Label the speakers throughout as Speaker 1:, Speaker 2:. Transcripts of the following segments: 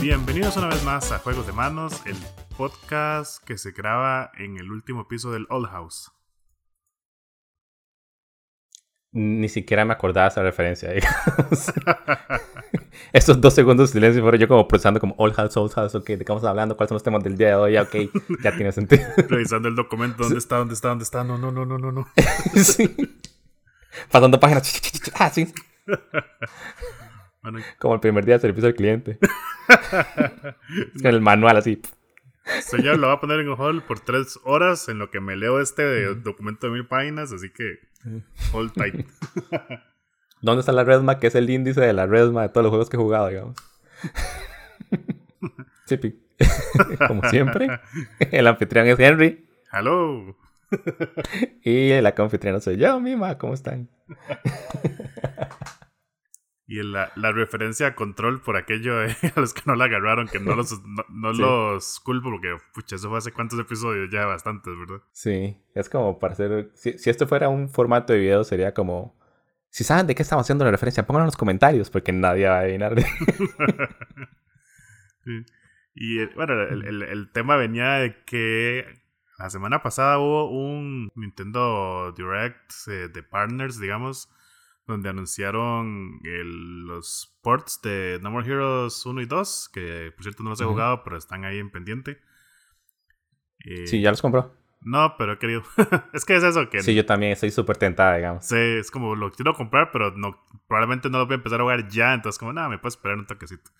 Speaker 1: Bienvenidos una vez más a Juegos de Manos, el podcast que se graba en el último piso del Old House.
Speaker 2: Ni siquiera me acordaba esa referencia, digamos. Estos dos segundos de silencio fueron yo como procesando como Old House, Old House, ok, ¿de qué estamos hablando? ¿Cuáles son los temas del día de hoy? Ok, ya tiene sentido.
Speaker 1: Revisando el documento, ¿dónde está? ¿Dónde está? ¿Dónde está? No, no, no, no, no, no.
Speaker 2: sí. Pasando páginas. Ah, sí.
Speaker 1: Bueno,
Speaker 2: Como el primer día de servicio al cliente. Es con el manual así.
Speaker 1: señor, lo voy a poner en hold por tres horas en lo que me leo este documento de mil páginas, así que hold tight.
Speaker 2: ¿Dónde está la Redma? Que es el índice de la Redma de todos los juegos que he jugado, digamos. Sí, pi. Como siempre. El anfitrión es Henry.
Speaker 1: Hello.
Speaker 2: Y el anfitrión soy yo, Mima. ¿Cómo están?
Speaker 1: Y la, la referencia a control por aquello de a los que no la agarraron, que no los, no, no
Speaker 2: Sí.
Speaker 1: los culpo, porque pucha, eso fue hace cuántos episodios, ya bastantes, ¿verdad?
Speaker 2: Sí, es como para hacer... Si, si esto fuera un formato de video, sería como... Si saben de qué estamos haciendo la referencia, pónganlo en los comentarios, porque nadie va a adivinar.
Speaker 1: Sí. Y eh, bueno, el, el- el tema venía de que la semana pasada hubo un Nintendo Direct eh, de partners, digamos, donde anunciaron los ports de No More Heroes 1 y 2, que por cierto no los he jugado, pero están ahí en pendiente. Eh,
Speaker 2: Sí, ya los compró.
Speaker 1: No, pero he querido. es que es eso, que
Speaker 2: Sí, yo también estoy súper tentada, digamos.
Speaker 1: Sí, es como lo quiero comprar, pero no, probablemente no lo voy a empezar a jugar ya, entonces como, nada, me puedo esperar un toquecito.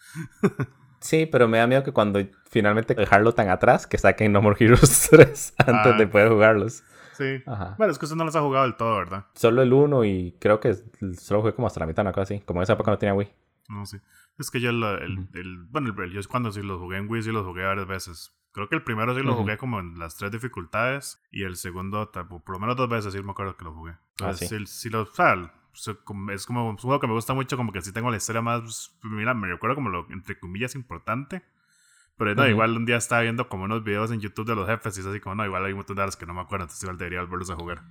Speaker 2: Sí, pero me da miedo que cuando finalmente dejarlo tan atrás, que saquen No More Heroes 3 antes
Speaker 1: Ah.
Speaker 2: de poder jugarlos.
Speaker 1: Sí.
Speaker 2: Ajá.
Speaker 1: Bueno, es que usted no los ha jugado del todo, ¿verdad?
Speaker 2: Solo el 1 y creo que solo jugué como hasta la mitad, una cosa así. Como en esa época no tenía Wii.
Speaker 1: No sé. Es que yo, el, el, el- bueno, el, yo cuando sí los jugué en Wii, sí los jugué varias veces. Creo que el primero sí lo jugué como en las tres dificultades y el segundo, por lo menos dos veces sí me acuerdo que lo jugué. Entonces,
Speaker 2: Ah, sí.
Speaker 1: sí, sí lo, o sea, es como un juego que me gusta mucho, como que sí tengo la historia más, mira, me recuerdo como lo, entre comillas, importante. Pero no,
Speaker 2: Ujú.
Speaker 1: igual un día estaba viendo como unos videos en YouTube de los jefes y es así como, no, igual hay un montón de las que no me acuerdo, entonces igual debería volverlos a jugar.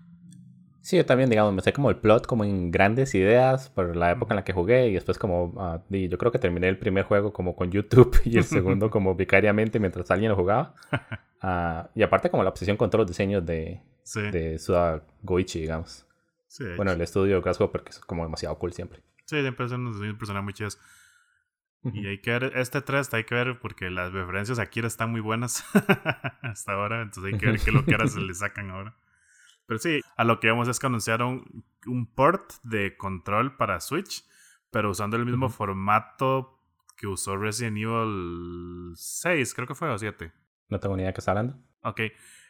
Speaker 2: Sí, yo también, digamos, me sé como el plot como en grandes ideas por la época en la que jugué y después como, di, yo creo que terminé el primer juego como con YouTube y el segundo como vicariamente mientras alguien lo jugaba. Ah, y aparte como la obsesión con todos los diseños de,
Speaker 1: Sí.
Speaker 2: de Suda Goichi, digamos.
Speaker 1: sí,
Speaker 2: Bueno, el estudio Grasshopper que es como demasiado cool siempre.
Speaker 1: Sí, siempre son unos diseños personales muy chidos.
Speaker 2: Ujú.
Speaker 1: Y hay que ver, este 3 hay que ver porque las referencias aquí están muy buenas hasta ahora, entonces hay que ver qué lo que ahora se le sacan ahora. Pero sí, a lo que vemos es que anunciaron un port de control para Switch, pero usando el mismo formato que usó Resident Evil 6, creo que fue o 7.
Speaker 2: No tengo ni idea de qué está hablando.
Speaker 1: Ok,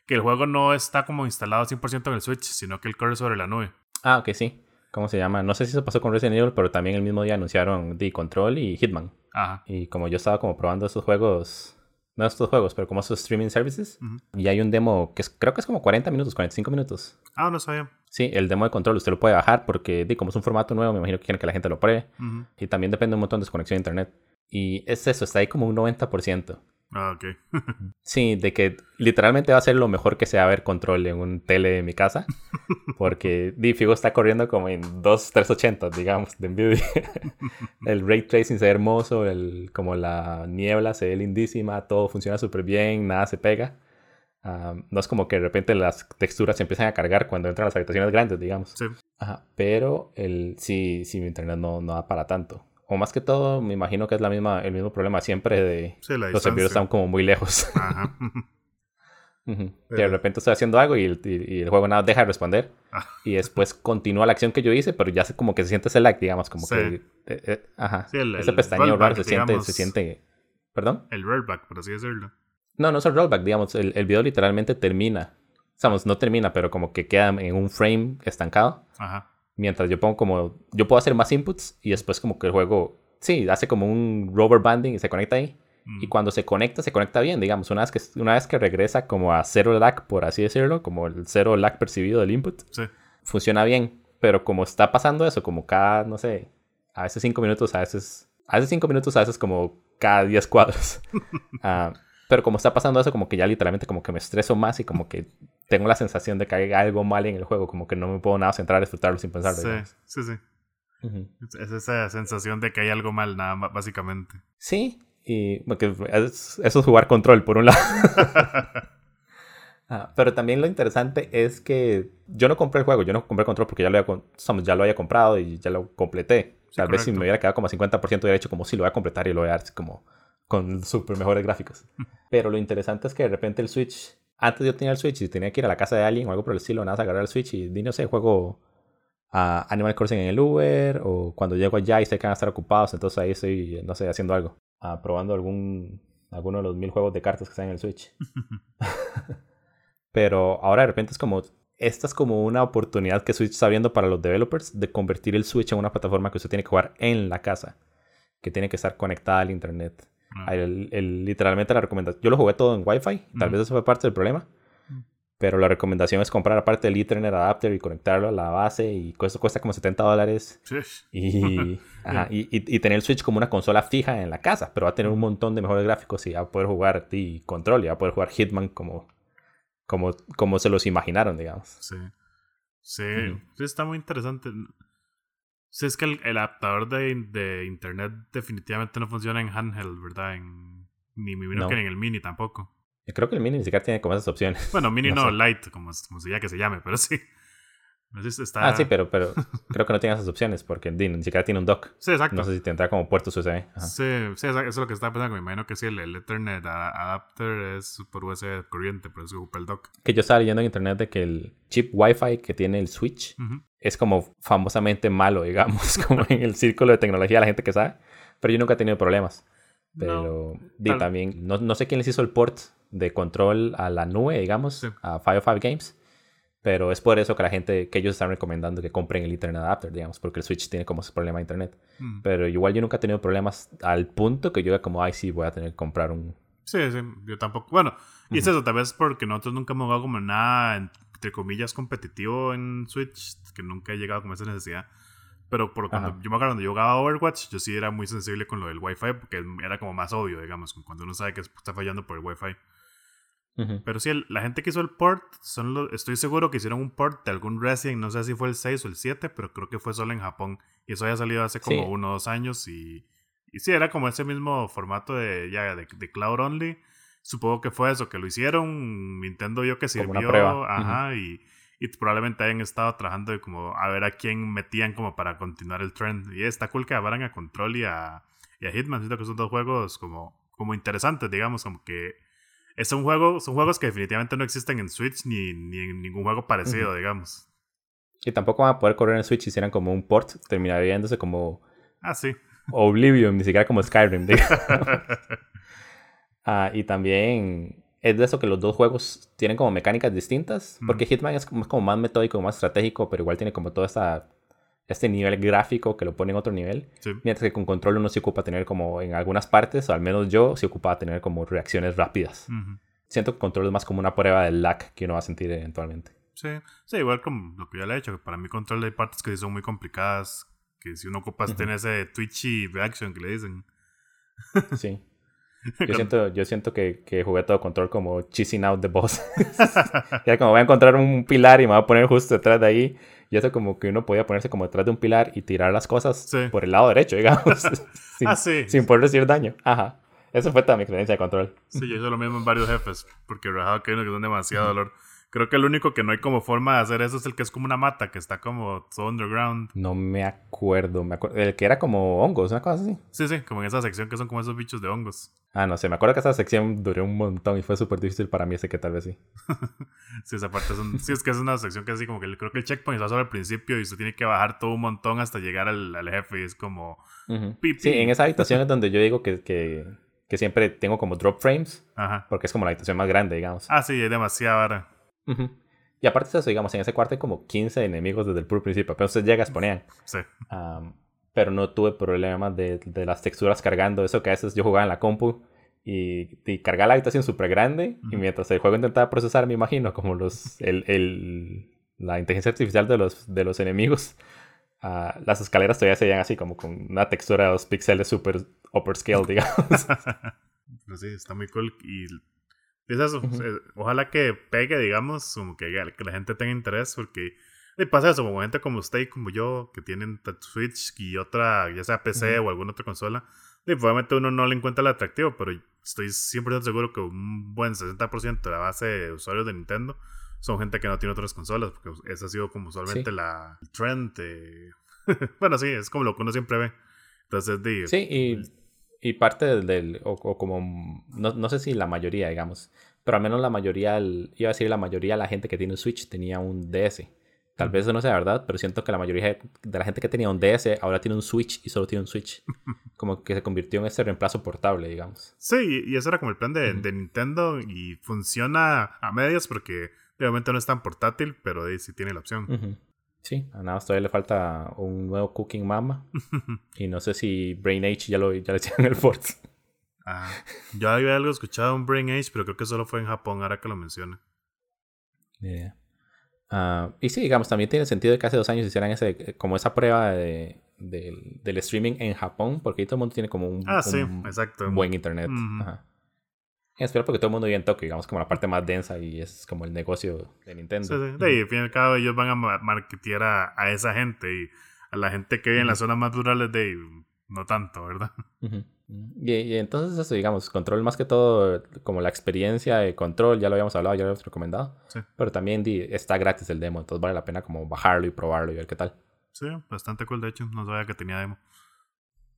Speaker 1: que el juego no está como instalado 100% en el Switch, sino que él corre sobre la nube.
Speaker 2: Ah, ok, sí. ¿Cómo se llama? No sé si eso pasó con Resident Evil, pero también el mismo día anunciaron The Control y Hitman.
Speaker 1: Ajá.
Speaker 2: Y como yo estaba como probando esos juegos, no estos juegos, pero como esos streaming services, y hay un demo que es- creo que es como 40 minutos, 45 minutos.
Speaker 1: Ah, no sabía.
Speaker 2: Sí, el demo de control usted lo puede bajar porque como es un formato nuevo, me imagino que quieren que la gente lo pruebe. Y también depende un montón de su conexión a internet. Y es eso, está ahí como un 90%.
Speaker 1: Ah, ok.
Speaker 2: Sí, de que literalmente va a ser lo mejor que sea ver control en un tele de mi casa. Porque Figo está corriendo como en 2, 380, digamos, de Nvidia. el ray tracing se ve hermoso, el, como la niebla se ve lindísima, todo funciona súper bien, nada se pega. No es como que de repente las texturas se empiezan a cargar cuando entran a las habitaciones grandes, digamos.
Speaker 1: Sí.
Speaker 2: Ajá, pero el, sí, sí, mi internet no, no da para tanto. O más que todo, me imagino que es la misma, el mismo problema siempre de
Speaker 1: Sí,
Speaker 2: los servidores están como muy lejos.
Speaker 1: Ajá.
Speaker 2: De repente estoy haciendo algo y el, y- y el juego nada deja de responder.
Speaker 1: Ah.
Speaker 2: Y después continúa la acción que yo hice, pero ya se, como que se siente ese lag, digamos, como
Speaker 1: Sí.
Speaker 2: que... eh, eh, ajá.
Speaker 1: Sí, el-
Speaker 2: ese
Speaker 1: el
Speaker 2: pestañeo raro se siente, se siente... ¿Perdón?
Speaker 1: El rollback, por así decirlo.
Speaker 2: No, no es el rollback, digamos. El, el video literalmente termina. Digamos, no termina, pero como que queda en un frame estancado.
Speaker 1: Ajá.
Speaker 2: Mientras yo pongo como... Yo puedo hacer más inputs y después como que el juego... Sí, hace como un rubber banding y se conecta ahí.
Speaker 1: Mm.
Speaker 2: Y cuando se conecta, se conecta bien, digamos. Una vez que, una vez que regresa como a cero lag, por así decirlo, como el cero lag percibido del input,
Speaker 1: Sí.
Speaker 2: funciona bien. Pero como está pasando eso, como cada, no sé, a veces cinco minutos, a veces... A veces cinco minutos, a veces como cada 10 cuadros. Ah, pero como está pasando eso, como que ya literalmente como que me estreso más y como que tengo la sensación de que hay algo mal en el juego, como que no me puedo nada centrar a disfrutarlo sin pensar.
Speaker 1: Sí, sí, sí. Es esa sensación de que hay algo mal, nada más, básicamente.
Speaker 2: Sí, y porque eso es jugar control, por un lado. Ah, pero también lo interesante es que yo no compré el juego, yo no compré el control porque ya lo había, ya lo había comprado y ya lo completé. Tal vez si me hubiera quedado como a 50% hubiera hecho como si lo voy a completar y lo voy a dar como con super mejores gráficos. Pero lo interesante es que de repente el Switch, antes yo tenía el Switch y tenía que ir a la casa de alguien o algo por el estilo, nada, agarrar el Switch y no sé, juego a Animal Crossing en el Uber o cuando llego allá y sé que van a estar ocupados, entonces ahí estoy, no sé, haciendo algo, ah, probando algún, alguno de los mil juegos de cartas que están en el Switch. Pero ahora de repente es como, esta es como una oportunidad que Switch está viendo para los developers de convertir el Switch en una plataforma que usted tiene que jugar en la casa, que tiene que estar conectada al Internet. Ah. El, literalmente la recomendación, yo lo jugué todo en Wi-Fi, tal vez eso fue parte del problema, pero la recomendación es comprar aparte el Ethernet adapter y conectarlo a la base y eso cuesta como 70 dólares. Y, y, tener el Switch como una consola fija en la casa, pero va a tener un montón de mejores gráficos y va a poder jugar y control y va a poder jugar Hitman como como, como se los imaginaron, digamos.
Speaker 1: Sí. Sí, está muy interesante. Sí, es que el, adaptador de, de, internet definitivamente no funciona en handheld, ¿verdad? En, ni mi no. que en el mini tampoco.
Speaker 2: Yo creo que el mini ni siquiera tiene como esas opciones.
Speaker 1: Bueno, mini no, light, como, como se que se llame, pero sí.
Speaker 2: Ah, sí, pero, pero creo que no tiene esas opciones porque ni siquiera tiene un dock.
Speaker 1: Sí, exacto.
Speaker 2: No sé si tendrá como puertos USB.
Speaker 1: Sí, sí, eso es lo que estaba pensando. Me imagino que sí, el, Ethernet adapter es por USB corriente, pero eso ocupa el dock.
Speaker 2: Que yo estaba leyendo en internet de que el chip Wi-Fi que tiene el Switch es como famosamente malo, digamos, como en el círculo de tecnología, la gente que sabe. Pero yo nunca he tenido problemas. Pero también, no, no, sé quién les hizo el port de control a la nube, digamos, a a Five Games pero es por eso que la gente, que ellos están recomendando que compren el Internet Adapter, digamos, porque el Switch tiene como ese problema de Internet. Mm. Pero igual yo nunca he tenido problemas al punto que yo diga como, ay, sí, voy a tener que comprar un...
Speaker 1: Sí, sí, yo tampoco. Bueno, y es eso, tal vez porque nosotros nunca hemos jugado como nada, entre comillas, competitivo en Switch, que nunca he llegado con esa necesidad. Pero por cuando, yo me acuerdo cuando yo jugaba Overwatch, yo sí era muy sensible con lo del Wi-Fi, porque era como más obvio, digamos, cuando uno sabe que está fallando por el Wi-Fi. Pero sí, la gente que hizo el port, son estoy seguro que hicieron un port de algún Resident, no sé si fue el 6 o el 7, pero creo que fue solo en Japón. Y eso había salido hace como uno o dos años. Y, y sí, era como ese mismo formato de, ya, de, Cloud Only. Supongo que fue eso, que lo hicieron. Nintendo vio que sirvió. Como prueba. Ajá, y, y, probablemente hayan estado trabajando de como a ver a quién metían como para continuar el trend. Y está cool que llevaran a Control y a, y a Hitman. Siento que son dos juegos como, como interesantes, digamos, como que es un juego, son juegos que definitivamente no existen en Switch ni, ni en ningún juego parecido, digamos.
Speaker 2: Y tampoco van a poder correr en Switch si hicieran como un port, terminaría viéndose como...
Speaker 1: Ah, sí.
Speaker 2: Oblivion, ni siquiera como Skyrim, ah, y también es de eso que los dos juegos tienen como mecánicas distintas, porque Hitman es como, como, más metódico, más estratégico, pero igual tiene como toda esta este nivel gráfico que lo pone en otro nivel. Mientras que con control uno se ocupa tener como en algunas partes, o al menos yo se ocupa tener como reacciones rápidas. Siento que control es más como una prueba del lag que uno va a sentir eventualmente.
Speaker 1: Sí, sí, igual como lo que ya le he dicho, que para mí control hay partes que son muy complicadas, que si uno ocupa tener ese twitchy reaction que le dicen.
Speaker 2: Sí. Yo siento, yo siento que, que, jugué todo control como cheesing out the boss. ya como voy a encontrar un pilar y me voy a poner justo detrás de ahí. Y eso como que uno podía ponerse como detrás de un pilar y tirar las cosas por el lado derecho, digamos. sin,
Speaker 1: ah, sí.
Speaker 2: sin poder recibir daño. Ajá. Eso fue toda mi experiencia de control.
Speaker 1: Sí, yo hice lo mismo en varios jefes, porque rajado que unos que son demasiado dolor. Creo que el único que no hay como forma de hacer eso es el que es como una mata, que está como todo underground.
Speaker 2: No me acuerdo. Me acuerdo el que era como hongos, una cosa así.
Speaker 1: Sí, sí, como en esa sección que son como esos bichos de hongos.
Speaker 2: Ah, no sé. Me acuerdo que esa sección duró un montón y fue súper difícil para mí, ese que tal vez sí.
Speaker 1: sí, esa parte es un... sí, es que es una sección que así como que creo que el checkpoint está solo al principio y usted tiene que bajar todo un montón hasta llegar al, al jefe y es como...
Speaker 2: Sí, en esa habitación es donde yo digo que, que, que siempre tengo como drop frames. Ajá. Porque es como la habitación más grande, digamos.
Speaker 1: Ah, sí, hay demasiada
Speaker 2: y aparte de eso, digamos, en ese cuarto hay como 15 enemigos desde el puro principio. Pero usted llega, exponían.
Speaker 1: Sí.
Speaker 2: pero no tuve problemas de, de, las texturas cargando. Eso que a veces yo jugaba en la compu y, y cargaba la habitación súper grande. Y mientras el juego intentaba procesar, me imagino, como los el, el, la inteligencia artificial de los, de los enemigos. ah, las escaleras todavía se veían así como con una textura de dos píxeles super upper scale, digamos.
Speaker 1: Pero sí, está muy cool. Y es eso. Ojalá que pegue, digamos, como que, que la gente tenga interés, porque y pasa eso, como gente como usted y como yo, que tienen Switch y otra, ya sea PC o alguna otra consola, y probablemente uno no le encuentra el atractivo, pero estoy 100% seguro que un buen 60% de la base de usuarios de Nintendo son gente que no tiene otras consolas, porque esa ha sido como usualmente la trend. bueno, sí, es como lo que uno siempre ve. Entonces, de,
Speaker 2: sí, y, y parte del, o, como, no, no, sé si la mayoría, digamos, pero al menos la mayoría, iba a decir la mayoría de la gente que tiene un Switch tenía un DS. Tal vez eso no sea verdad, pero siento que la mayoría de la gente que tenía un DS ahora tiene un Switch y solo tiene un Switch. Como que se convirtió en ese reemplazo portable, digamos.
Speaker 1: Sí, y eso era como el plan de, Nintendo y funciona a medias porque obviamente no es tan portátil, pero sí tiene la opción.
Speaker 2: Sí, a nada más todavía le falta un nuevo Cooking Mama. y no sé si Brain Age ya, lo, ya le hicieron el port.
Speaker 1: Ah, yo había algo escuchado un Brain Age, pero creo que solo fue en Japón, ahora que lo menciona.
Speaker 2: Yeah. Ah, y sí, digamos, también tiene sentido que hace dos años hicieran ese, como esa prueba de, del streaming en Japón, porque ahí todo el mundo tiene como un,
Speaker 1: ah, sí, exacto.
Speaker 2: buen internet. Espero porque todo el mundo vive en Tokio, digamos, como la parte más densa y es como el negocio de Nintendo.
Speaker 1: Sí, sí. De al fin y al cabo ellos van a marketear a, a, esa gente y a la gente que vive en las zonas más rurales de no tanto, ¿verdad?
Speaker 2: y, entonces eso, digamos, control más que todo, como la experiencia de control, ya lo habíamos hablado, ya lo habíamos recomendado. Sí. Pero también está gratis el demo, entonces vale la pena como bajarlo y probarlo y ver qué tal.
Speaker 1: Sí, bastante cool, de hecho, no sabía que tenía demo.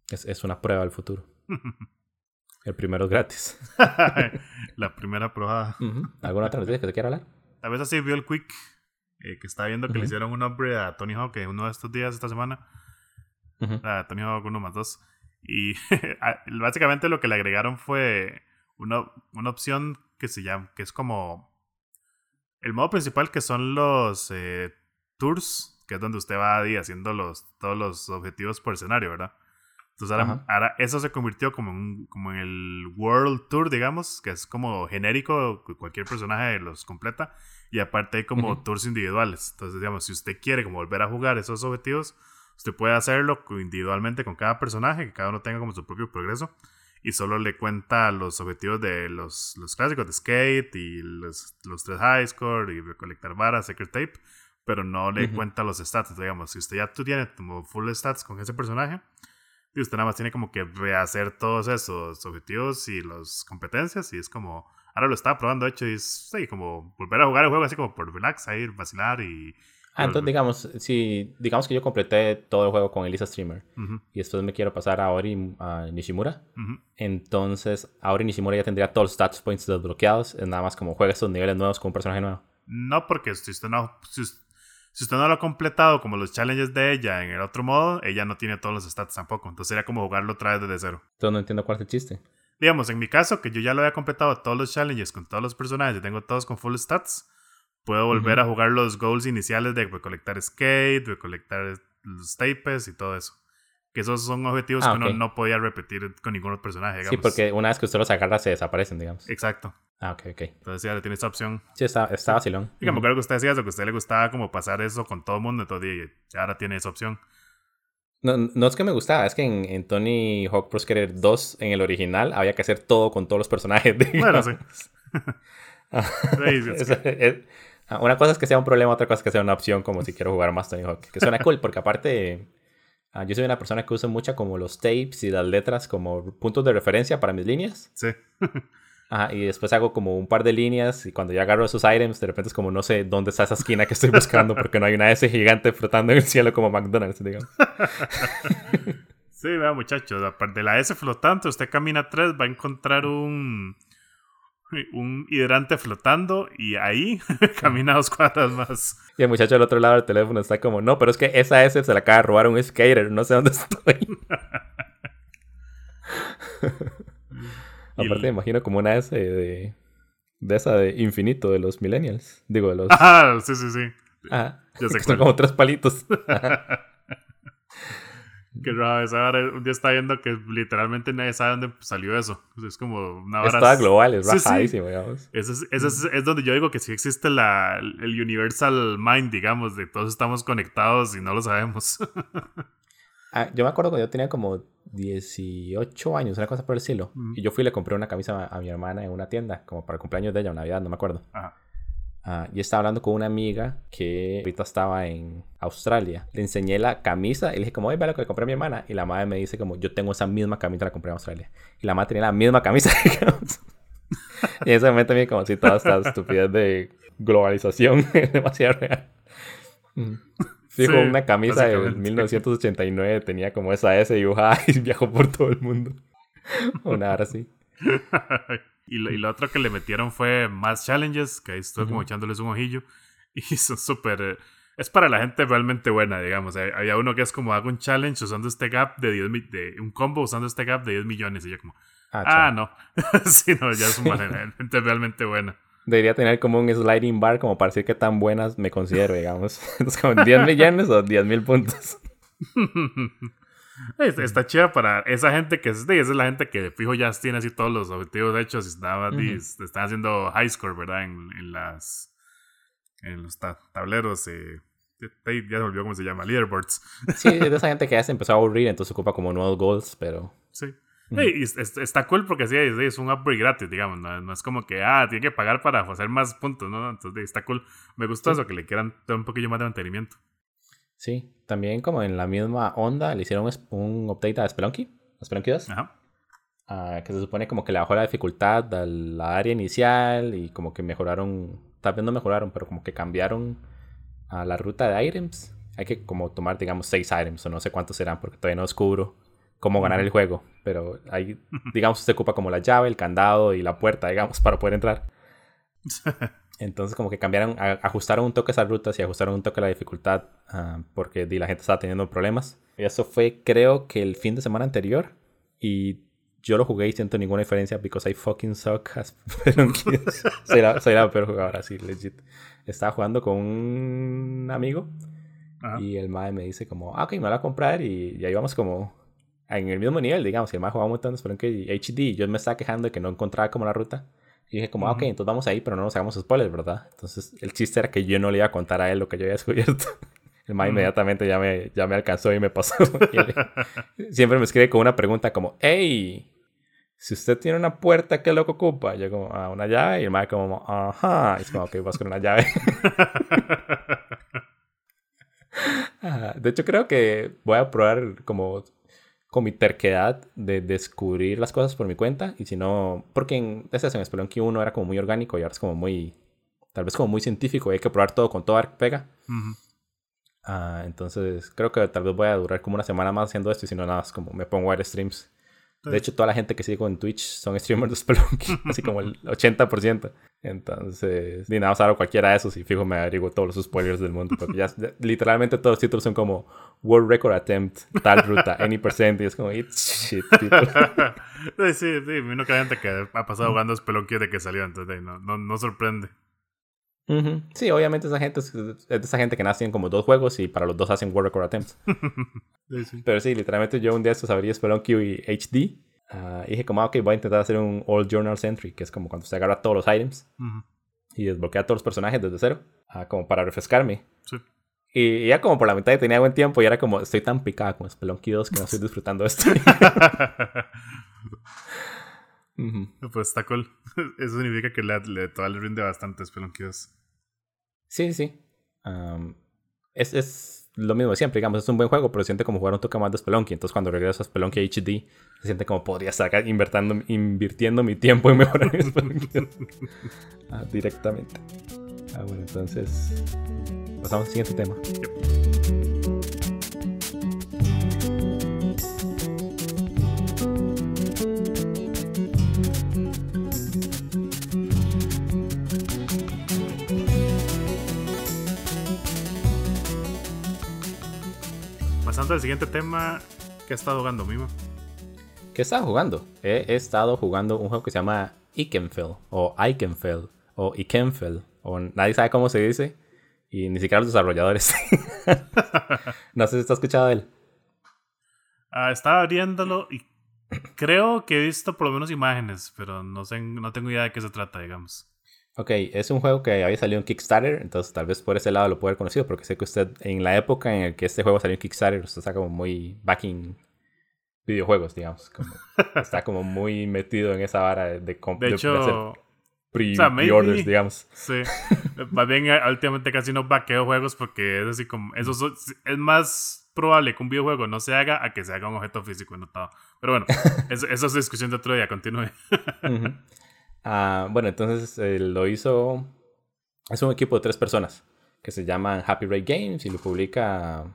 Speaker 2: Es, es una prueba del futuro. el primero es gratis.
Speaker 1: la primera probada.
Speaker 2: ¿Alguna otra noticia que te quiera hablar?
Speaker 1: A veces así vio el Quick, eh, que está viendo que le hicieron un upgrade a Tony Hawk uno de estos días, esta semana Uh Tony Hawk 1 más 2. Y básicamente lo que le agregaron fue una, una opción que se llama, que es como el modo principal que son los eh, tours, que es donde usted va ahí haciendo los, todos los objetivos por escenario, ¿verdad? Entonces ahora, eso se convirtió como, un, como en el World Tour, digamos, que es como genérico, cualquier personaje los completa, y aparte hay como tours individuales. Entonces, digamos, si usted quiere como volver a jugar esos objetivos, Usted puede hacerlo individualmente con cada personaje, que cada uno tenga como su propio progreso. Y solo le cuenta los objetivos de los, los clásicos de skate y los, los tres high score y recolectar varas, secret tape. Pero no le cuenta los stats. Digamos, si usted ya tú tiene como full stats con ese personaje, y usted nada más tiene como que rehacer todos esos objetivos y las competencias. Y es como, ahora lo estaba probando, de hecho, y es sí, como volver a jugar el juego así como por relax, a ir, vacilar y
Speaker 2: Ah, entonces digamos, si digamos que yo completé todo el juego con Elisa Streamer y después me quiero pasar a Ori a Nishimura, entonces Ori Nishimura ya tendría todos los stats points desbloqueados, es nada más como juega estos niveles nuevos con un personaje nuevo.
Speaker 1: No, porque si usted no, si, usted no lo ha completado como los challenges de ella en el otro modo, ella no tiene todos los stats tampoco, entonces sería como jugarlo otra vez desde cero.
Speaker 2: Entonces no entiendo cuál es el chiste.
Speaker 1: Digamos, en mi caso, que yo ya lo había completado todos los challenges con todos los personajes y tengo todos con full stats, Puedo volver a jugar los goals iniciales de recolectar skate, recolectar los tapes y todo eso. Que esos son objetivos ah, que uno no podía repetir con ningún otro personaje,
Speaker 2: digamos. Sí, porque una vez que usted los agarra se desaparecen, digamos.
Speaker 1: Exacto.
Speaker 2: Ah, ok, ok.
Speaker 1: Entonces ya tiene esta opción.
Speaker 2: Sí, está, está vacilón.
Speaker 1: Y como creo que usted decía eso, que a usted le gustaba como pasar eso con todo el mundo, entonces ya ahora tiene esa opción.
Speaker 2: No, no es que me gustaba, es que en, en Tony Hawk Pro Skater 2, en el original, había que hacer todo con todos los personajes. Digamos. Bueno, sí. sí, Ah, una cosa es que sea un problema, otra cosa es que sea una opción, como si quiero jugar más Tony Hawk. Que suena cool, porque aparte, ah, yo soy una persona que usa mucho como los tapes y las letras como puntos de referencia para mis líneas.
Speaker 1: Sí.
Speaker 2: y después hago como un par de líneas y cuando ya agarro esos items, de repente es como no sé dónde está esa esquina que estoy buscando porque no hay una S gigante flotando en el cielo como McDonald's, digamos.
Speaker 1: Sí, vea muchachos, aparte de la S flotante, usted camina tres, va a encontrar un un hidrante flotando y ahí camina dos cuadras más.
Speaker 2: Y el muchacho al otro lado del teléfono está como, no, pero es que esa S se la acaba de robar un skater, no sé dónde estoy. Aparte me imagino como una S de, de esa de infinito de los millennials. Digo, de los...
Speaker 1: Ah, sí, sí, sí.
Speaker 2: Yo sé que son como tres palitos.
Speaker 1: Qué raro, esa un día está viendo que literalmente nadie sabe dónde salió eso. Es como una hora.
Speaker 2: Es toda global, es bajadísimo, digamos.
Speaker 1: Eso es, eso es, es, donde yo digo que sí existe la, el Universal Mind, digamos, de todos estamos conectados y no lo sabemos.
Speaker 2: Ah, yo me acuerdo cuando yo tenía como 18 años, una cosa por el estilo. Y yo fui y le compré una camisa a, a mi hermana en una tienda, como para el cumpleaños de ella, o Navidad, no me acuerdo. Ajá. Uh, y estaba hablando con una amiga que ahorita estaba en Australia. Le enseñé la camisa y le dije como, oye, ve lo que le compré a mi hermana. Y la madre me dice como, yo tengo esa misma camisa, la compré en Australia. Y la madre tenía la misma camisa. y en ese momento me como, si toda esta estupidez de globalización es demasiado real. Sí, una camisa de 1989 tenía como esa S dibujada y viajó por todo el mundo. Una hora así.
Speaker 1: Y lo, y lo, otro que le metieron fue más challenges, que ahí estoy como echándoles un ojillo. Y son súper... Eh, es para la gente realmente buena, digamos. Había uno que es como hago un challenge usando este gap de 10 de un combo usando este gap de 10 millones. Y yo como, ah, ah no. sí, no, ya es una gente realmente buena.
Speaker 2: Debería tener como un sliding bar como para decir qué tan buenas me considero, digamos. Entonces, como 10 millones o 10 mil puntos.
Speaker 1: Está chida para esa gente que es esa es la gente que fijo ya tiene así todos los objetivos hechos y estaba, están haciendo high score, ¿verdad? En, en las en los tableros eh, ya se olvidó cómo se llama, leaderboards.
Speaker 2: Sí, es de esa gente que ya se empezó a aburrir, entonces ocupa como nuevos goals, pero...
Speaker 1: Sí. Y está cool porque sí, es un upgrade gratis, digamos, no, es como que, ah, tiene que pagar para hacer más puntos, ¿no? Entonces está cool. Me gustó eso, que le quieran dar un poquillo más de mantenimiento.
Speaker 2: Sí, también como en la misma onda le hicieron un update a Spelunky, a Spelunky 2. Ajá. Uh, que se supone como que le bajó la dificultad a la área inicial y como que mejoraron, tal vez no mejoraron, pero como que cambiaron a la ruta de items. Hay que como tomar, digamos, seis items o no sé cuántos serán porque todavía no descubro cómo ganar el juego. Pero ahí, digamos, se ocupa como la llave, el candado y la puerta, digamos, para poder entrar. Entonces como que cambiaron, ajustaron un toque esas rutas y ajustaron un toque la dificultad uh, porque la gente estaba teniendo problemas. Y eso fue creo que el fin de semana anterior y yo lo jugué y siento ninguna diferencia because I fucking suck soy, la, soy la peor jugadora, así, legit. Estaba jugando con un amigo y el mae me dice como, ah, ok, me voy a comprar y, ahí vamos como en el mismo nivel, digamos. El mae jugaba un montón de HD y yo me estaba quejando de que no encontraba como la ruta. Y dije como, ah, ok, entonces vamos ahí, pero no nos hagamos spoilers, ¿verdad? Entonces el chiste era que yo no le iba a contar a él lo que yo había descubierto. El ma inmediatamente ya me, ya me alcanzó y me pasó. siempre me escribe con una pregunta como, hey, si usted tiene una puerta, ¿qué es lo que ocupa? Yo como, ah, una llave. Y el ma como, ajá. Y es como, ok, vas con una llave. de hecho, creo que voy a probar como con mi terquedad de descubrir las cosas por mi cuenta. Y si no, porque en ese en Spelunky 1 era como muy orgánico y ahora es como muy, tal vez como muy científico. Y hay que probar todo con todo pega. uh, entonces creo que tal vez voy a durar como una semana más haciendo esto. Y si no, nada, es como me pongo a ver streams. De hecho, toda la gente que sigo en Twitch son streamers de Spelunky, así como el 80%. Entonces, ni nada más hago cualquiera de esos y fijo me averiguo todos los spoilers del mundo. Porque ya, literalmente todos los títulos son como World Record Attempt, tal ruta, any percent. Y es como, it's shit,
Speaker 1: sí, sí, sí. Uno que gente que ha pasado jugando Spelunky de que salió, entonces no, no, no sorprende.
Speaker 2: Sí, obviamente esa gente es, esa gente que nacen como dos juegos y para los dos hacen World Record Attempts. Pero sí, literalmente yo un día esto sabría Spelunky y HD Uh, dije como, ah, ok, voy a intentar hacer un All Journal Entry, que es como cuando se agarra todos los items y desbloquea todos los personajes desde cero, uh, como para refrescarme. Sí. Y, ya como por la mitad tenía buen tiempo y era como, estoy tan picada con Spelunky 2 que no estoy disfrutando esto.
Speaker 1: Pues está cool. Eso significa que le, le, todavía le rinde bastante Spelunky 2.
Speaker 2: Sí, sí. Um, es, es lo mismo de siempre, digamos, es un buen juego, pero siente como jugar un toque más de Spelunky. Entonces, cuando regreso a Spelunky HD, se siente como podría estar invirtiendo, invirtiendo mi tiempo en mejorar mi Spelunky ah, directamente. Ah, bueno, entonces, pasamos al siguiente tema.
Speaker 1: pasando al siguiente tema, ¿qué ha estado jugando, Mima?
Speaker 2: ¿Qué he estado jugando? He, estado jugando un juego que se llama Ikenfell, o Ikenfell, o Ikenfell, o nadie sabe cómo se dice, y ni siquiera los desarrolladores. no sé si está escuchado él.
Speaker 1: Ah, estaba abriéndolo y creo que he visto por lo menos imágenes, pero no, sé, no tengo idea de qué se trata, digamos.
Speaker 2: Ok, es un juego que había salido en Kickstarter, entonces tal vez por ese lado lo puede haber conocido, porque sé que usted en la época en la que este juego salió en Kickstarter, usted está como muy backing videojuegos, digamos. está como muy metido en esa vara de, de,
Speaker 1: de hecho,
Speaker 2: pre-orders, digamos.
Speaker 1: Sí. más bien, eh, últimamente casi no vaqueo juegos porque es así como. Eso es más probable que un videojuego no se haga a que se haga un objeto físico anotado. Pero bueno, eso, es discusión de otro día, continúe.
Speaker 2: Ah, bueno, entonces eh, lo hizo. Es un equipo de tres personas que se llaman Happy Ray Games y lo publica.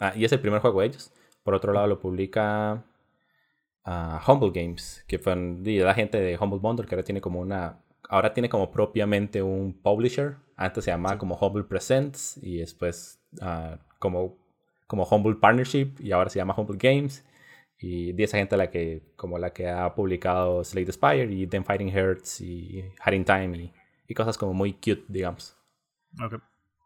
Speaker 2: Ah, y es el primer juego de ellos. Por otro lado, lo publica Humble Games, que fue la gente de Humble Bundle, que ahora tiene como una. Ahora tiene como propiamente un publisher. Antes se llamaba como Humble Presents y después uh, como, como Humble Partnership y ahora se llama Humble Games. Y de esa gente la que, como la que ha publicado Slade Spire y Then Fighting Hearts y Hiding Time y, cosas como muy cute, digamos.
Speaker 1: Okay.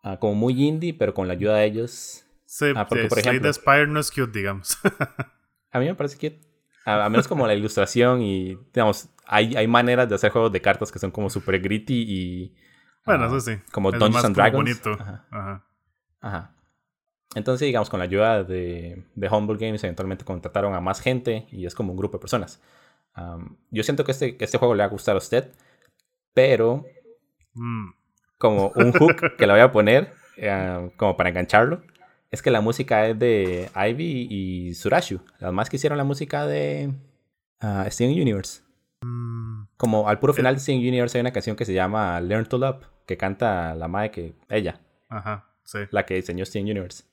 Speaker 2: Uh, como muy indie, pero con la ayuda de ellos.
Speaker 1: Sí, uh, porque, por ejemplo, Slade Spire no es cute, digamos.
Speaker 2: a mí me parece cute. A, menos como la ilustración y, digamos, hay, hay maneras de hacer juegos de cartas que son como super gritty y...
Speaker 1: Bueno, eso sí.
Speaker 2: Como Dungeons and Dragons.
Speaker 1: bonito. Ajá. Ajá.
Speaker 2: Ajá. Entonces, digamos, con la ayuda de, de Humble Games, eventualmente contrataron a más gente y es como un grupo de personas. yo siento que este, este juego le va a gustar a usted, pero
Speaker 1: mm.
Speaker 2: como un hook que le voy a poner, como para engancharlo, es que la música es de Ivy y Surashu, las más que hicieron la música de uh, Steven Universe. Como al puro final de Steven Universe hay una canción que se llama Learn to Love, que canta la madre que ella.
Speaker 1: Ajá, sí.
Speaker 2: La que diseñó Steven Universe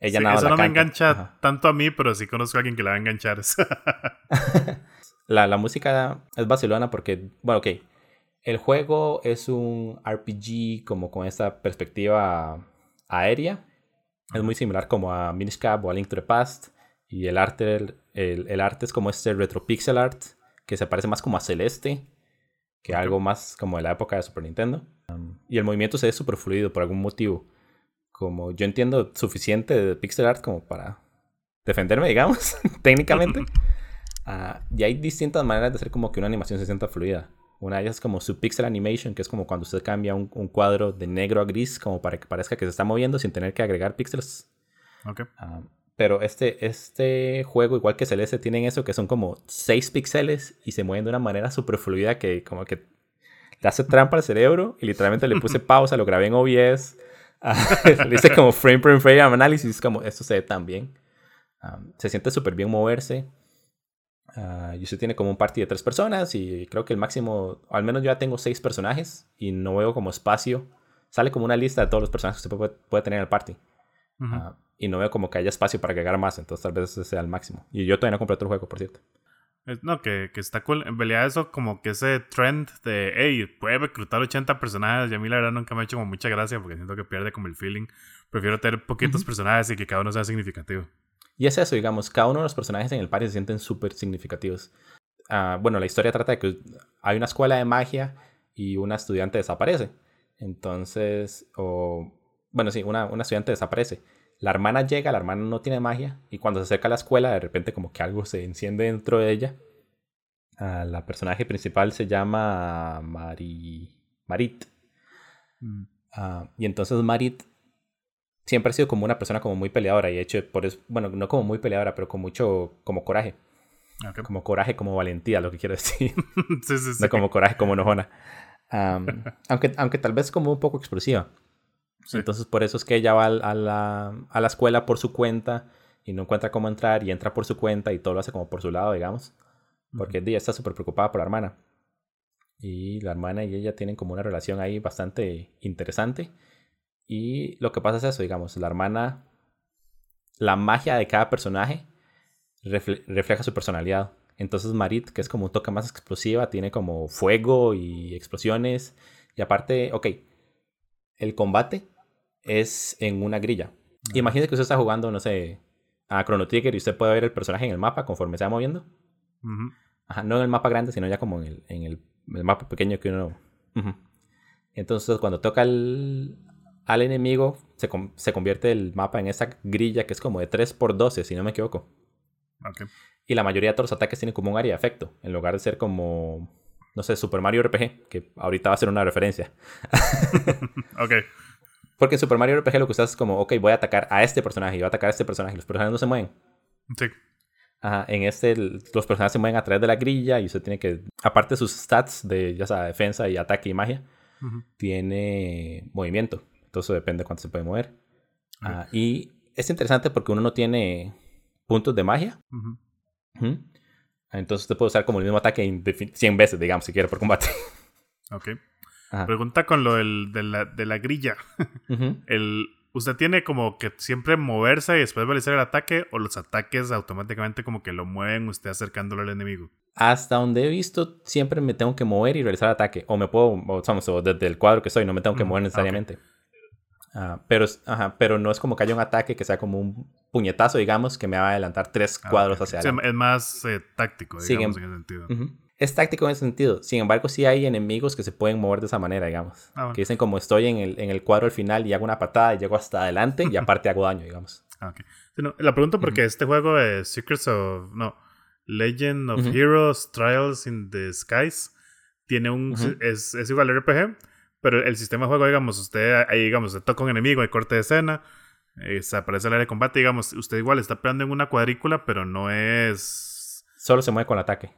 Speaker 2: ella
Speaker 1: sí,
Speaker 2: nada
Speaker 1: eso no me engancha tanto a mí, pero sí conozco a alguien que la va a enganchar.
Speaker 2: la, la música es vacilona porque, bueno, ok. El juego es un RPG como con esta perspectiva aérea. Es muy similar como a Minish Cap o a Link to the Past. Y el arte, el, el arte es como este retro pixel art que se parece más como a Celeste que algo más como de la época de Super Nintendo. y el movimiento se ve súper fluido por algún motivo como yo entiendo suficiente de pixel art como para defenderme, digamos, técnicamente. Uh, y hay distintas maneras de hacer como que una animación se sienta fluida. Una de ellas es como su pixel animation, que es como cuando usted cambia un, un, cuadro de negro a gris, como para que parezca que se está moviendo sin tener que agregar píxeles.
Speaker 1: Okay.
Speaker 2: Uh, pero este, este juego, igual que Celeste, tienen eso que son como 6 píxeles y se mueven de una manera súper fluida que como que le hace trampa al cerebro y literalmente le puse pausa, lo grabé en OBS le hice como frame per frame análisis, como esto se ve tan bien. se siente súper bien moverse. Uh, y usted tiene como un party de tres personas y creo que el máximo, al menos yo ya tengo seis personajes y no veo como espacio. Sale como una lista de todos los personajes que usted puede, tener en el party. y no veo como que haya espacio para agregar más, entonces tal vez ese sea el máximo. Y yo todavía no compré otro juego, por cierto.
Speaker 1: No, que, que, está cool. En realidad eso como que ese trend de, hey, puede reclutar 80 personajes. Y a mí la verdad nunca me ha hecho como mucha gracia porque siento que pierde como el feeling. Prefiero tener poquitos personajes y que cada uno sea significativo.
Speaker 2: Y es eso, digamos, cada uno de los personajes en el party se sienten súper significativos. Uh, bueno, la historia trata de que hay una escuela de magia y una estudiante desaparece. Entonces, o... Bueno, sí, una, una estudiante desaparece. La hermana llega, la hermana no tiene magia y cuando se acerca a la escuela de repente como que algo se enciende dentro de ella. Uh, la personaje principal se llama Mari... Marit.
Speaker 1: Mm.
Speaker 2: Uh, y entonces Marit siempre ha sido como una persona como muy peleadora y hecho por eso, bueno, no como muy peleadora, pero con mucho como coraje.
Speaker 1: Okay.
Speaker 2: Como coraje, como valentía, lo que quiero decir.
Speaker 1: sí, sí, sí.
Speaker 2: No como coraje, como enojona. Um, aunque, aunque tal vez como un poco explosiva. Entonces por eso es que ella va a la, a la, escuela por su cuenta y no encuentra cómo entrar y entra por su cuenta y todo lo hace como por su lado, digamos. Porque ella está súper preocupada por la hermana. Y la hermana y ella tienen como una relación ahí bastante interesante. Y lo que pasa es eso, digamos, la hermana, la magia de cada personaje refleja su personalidad. Entonces Marit, que es como un toque más explosiva, tiene como fuego y explosiones. Y aparte, ok, el combate es en una grilla. Imagínese que usted está jugando, no sé, a Chrono Trigger y usted puede ver el personaje en el mapa conforme se va moviendo. Ajá, no en el mapa grande, sino ya como en el, en el, mapa pequeño que uno... Entonces, cuando toca el, al enemigo se, se, convierte el mapa en esa grilla que es como de 3x12, si no me equivoco.
Speaker 1: Okay.
Speaker 2: Y la mayoría de todos los ataques tienen como un área de efecto, en lugar de ser como, no sé, Super Mario RPG, que ahorita va a ser una referencia.
Speaker 1: ok.
Speaker 2: Porque en Super Mario RPG lo que usas es como, ok, voy a atacar a este personaje y voy a atacar a este personaje. Y los personajes no se mueven.
Speaker 1: Sí.
Speaker 2: Ajá, en este los personajes se mueven a través de la grilla y usted tiene que, aparte de sus stats de ya sea defensa y ataque y magia, tiene movimiento. Entonces depende de cuánto se puede mover. Ah, y es interesante porque uno no tiene puntos de magia. Entonces usted puede usar como el mismo ataque 100 veces, digamos, si quiere, por combate.
Speaker 1: Ok. Pregunta con lo del, de, la, de la grilla. el, ¿Usted tiene como que siempre moverse y después realizar el ataque o los ataques automáticamente como que lo mueven usted acercándolo al enemigo?
Speaker 2: Hasta donde he visto, siempre me tengo que mover y realizar el ataque. O me puedo, o, desde el cuadro que estoy, no me tengo que mover necesariamente. Ah, pero, ajá, pero no es como que haya un ataque que sea como un puñetazo, digamos, que me va a adelantar tres ah, cuadros hacia adelante.
Speaker 1: es más eh, táctico, digamos, en ese sentido.
Speaker 2: Es táctico en ese sentido. Sin embargo, sí hay enemigos que se pueden mover de esa manera, digamos. Ah, que dicen como estoy en el, en el cuadro al final y hago una patada y llego hasta adelante y aparte hago daño, digamos.
Speaker 1: la pregunto porque este juego es Secrets of... No. Legend of Heroes Trials in the Skies tiene un... es, es igual al RPG, pero el sistema de juego, digamos, usted ahí, digamos, usted toca un enemigo, hay corte de escena, eh, se aparece el área de combate, digamos, usted igual está peleando en una cuadrícula, pero no es...
Speaker 2: Solo se mueve con el ataque.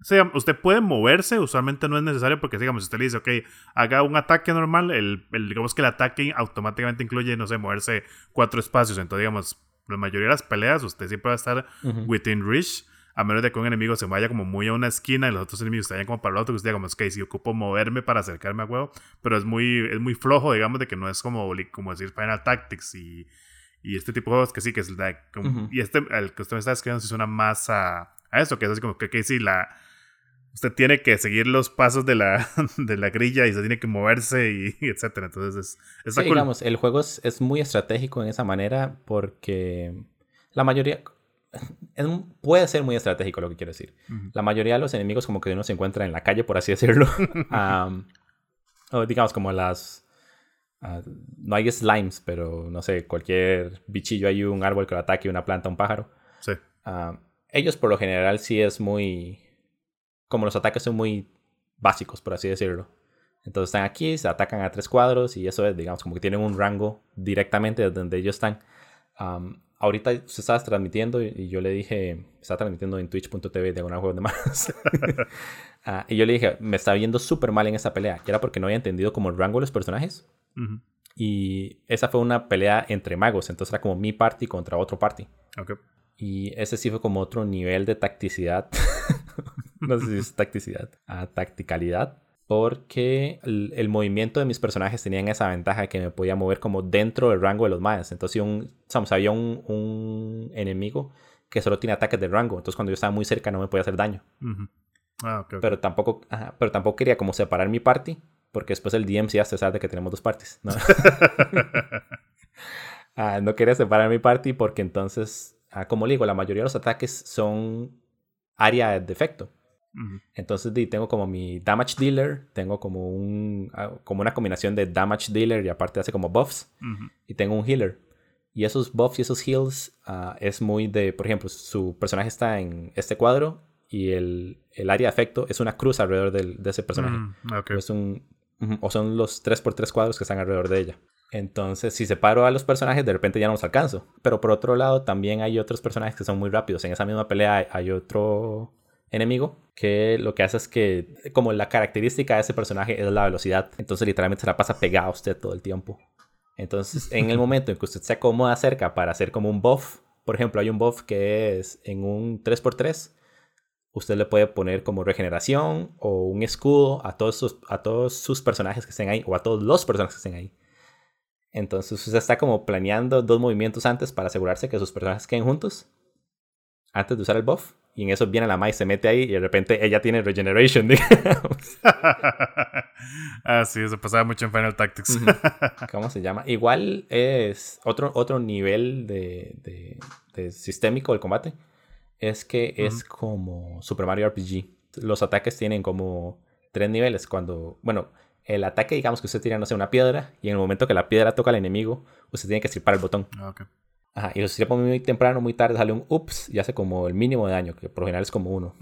Speaker 1: Sí, usted puede moverse, usualmente no es necesario porque, digamos, si usted le dice, ok, haga un ataque normal, el, digamos que el ataque automáticamente incluye, no sé, moverse cuatro espacios. Entonces, digamos, la mayoría de las peleas usted siempre va a estar within reach a menos de que un enemigo se vaya como muy a una esquina y los otros enemigos se vayan como para el otro, que usted diga, como, ok, si ocupo moverme para acercarme a huevo, pero es muy, es muy flojo, digamos, de que no es como, como decir Final Tactics y, y este tipo de juegos que sí, que es el y este, el que usted me está describiendo, si suena más a, a eso, que es así como que, que sí, la, usted tiene que seguir los pasos de la, de la grilla y se tiene que moverse y, etcétera. Entonces es,
Speaker 2: sí, digamos, el juego es, es, muy estratégico en esa manera porque la mayoría, puede ser muy estratégico lo que quiero decir. La mayoría de los enemigos como que uno se encuentra en la calle, por así decirlo. o digamos como las... Ah, no hay slimes, pero no sé, cualquier bichillo hay un árbol que lo ataque, una planta, un pájaro.
Speaker 1: Sí.
Speaker 2: ellos por lo general sí es muy... Como los ataques son muy básicos, por así decirlo. Entonces están aquí, se atacan a tres cuadros y eso es, digamos, como que tienen un rango directamente desde donde ellos están ahorita se estaba transmitiendo y, yo le dije, estaba transmitiendo en twitch.tv de una juego de más. Ah, y yo le dije, me está viendo súper mal en esa pelea. Y era porque no había entendido como el rango de los personajes. Y esa fue una pelea entre magos. Entonces era como mi party contra otro party.
Speaker 1: Okay.
Speaker 2: Y ese sí fue como otro nivel de tacticidad. no sé si es tacticidad. A tacticalidad porque el, movimiento de mis personajes tenían esa ventaja de que me podía mover como dentro del rango de los mayas. Entonces, había un, enemigo que solo tiene ataques de rango, entonces cuando yo estaba muy cerca no me podía hacer daño.
Speaker 1: ah,
Speaker 2: Pero, tampoco, pero tampoco quería como separar mi party, porque después el DM se sabe que tenemos dos parties. ¿no? Ah, no quería separar mi party porque entonces, ah, como le digo, la mayoría de los ataques son área de Entonces tengo como mi damage dealer, tengo como un ah, como una combinación de damage dealer y aparte hace como buffs y tengo un healer. Y esos buffs y esos heals ah, es muy de, por ejemplo, su personaje está en este cuadro y el, el área de efecto es una cruz alrededor de ese personaje.
Speaker 1: Mm,
Speaker 2: es un, o son los 3x3 cuadros que están alrededor de ella. Entonces, si separo a los personajes, de repente ya no los alcanzo. Pero por otro lado, también hay otros personajes que son muy rápidos. En esa misma pelea hay otro enemigo que lo que hace es que como la característica de ese personaje es la velocidad, entonces literalmente se la pasa pegada a usted todo el tiempo. Entonces, en el momento en que usted se acomoda cerca para hacer como un buff, por ejemplo, hay un buff que es en un 3x3, usted le puede poner como regeneración o un escudo a todos sus, a todos sus personajes que estén ahí o a todos los personajes que estén ahí. Entonces usted está como planeando dos movimientos antes para asegurarse que sus personajes queden juntos antes de usar el buff y en eso viene la Mai, se mete ahí y de repente ella tiene regeneration, digamos.
Speaker 1: ah, sí, eso pasaba mucho en Final Tactics.
Speaker 2: ¿Cómo se llama? Igual es otro, otro nivel de, de, sistémico del combate. Es que es como Super Mario RPG. Los ataques tienen como tres niveles. Cuando, bueno, el ataque, digamos que usted tira, no sé, una piedra, y en el momento que la piedra toca al enemigo, usted tiene que estripar el botón.
Speaker 1: Ah, ok.
Speaker 2: Ajá, y lo estripa muy temprano, muy tarde, sale un ups y hace como el mínimo de daño, que por lo general es como uno.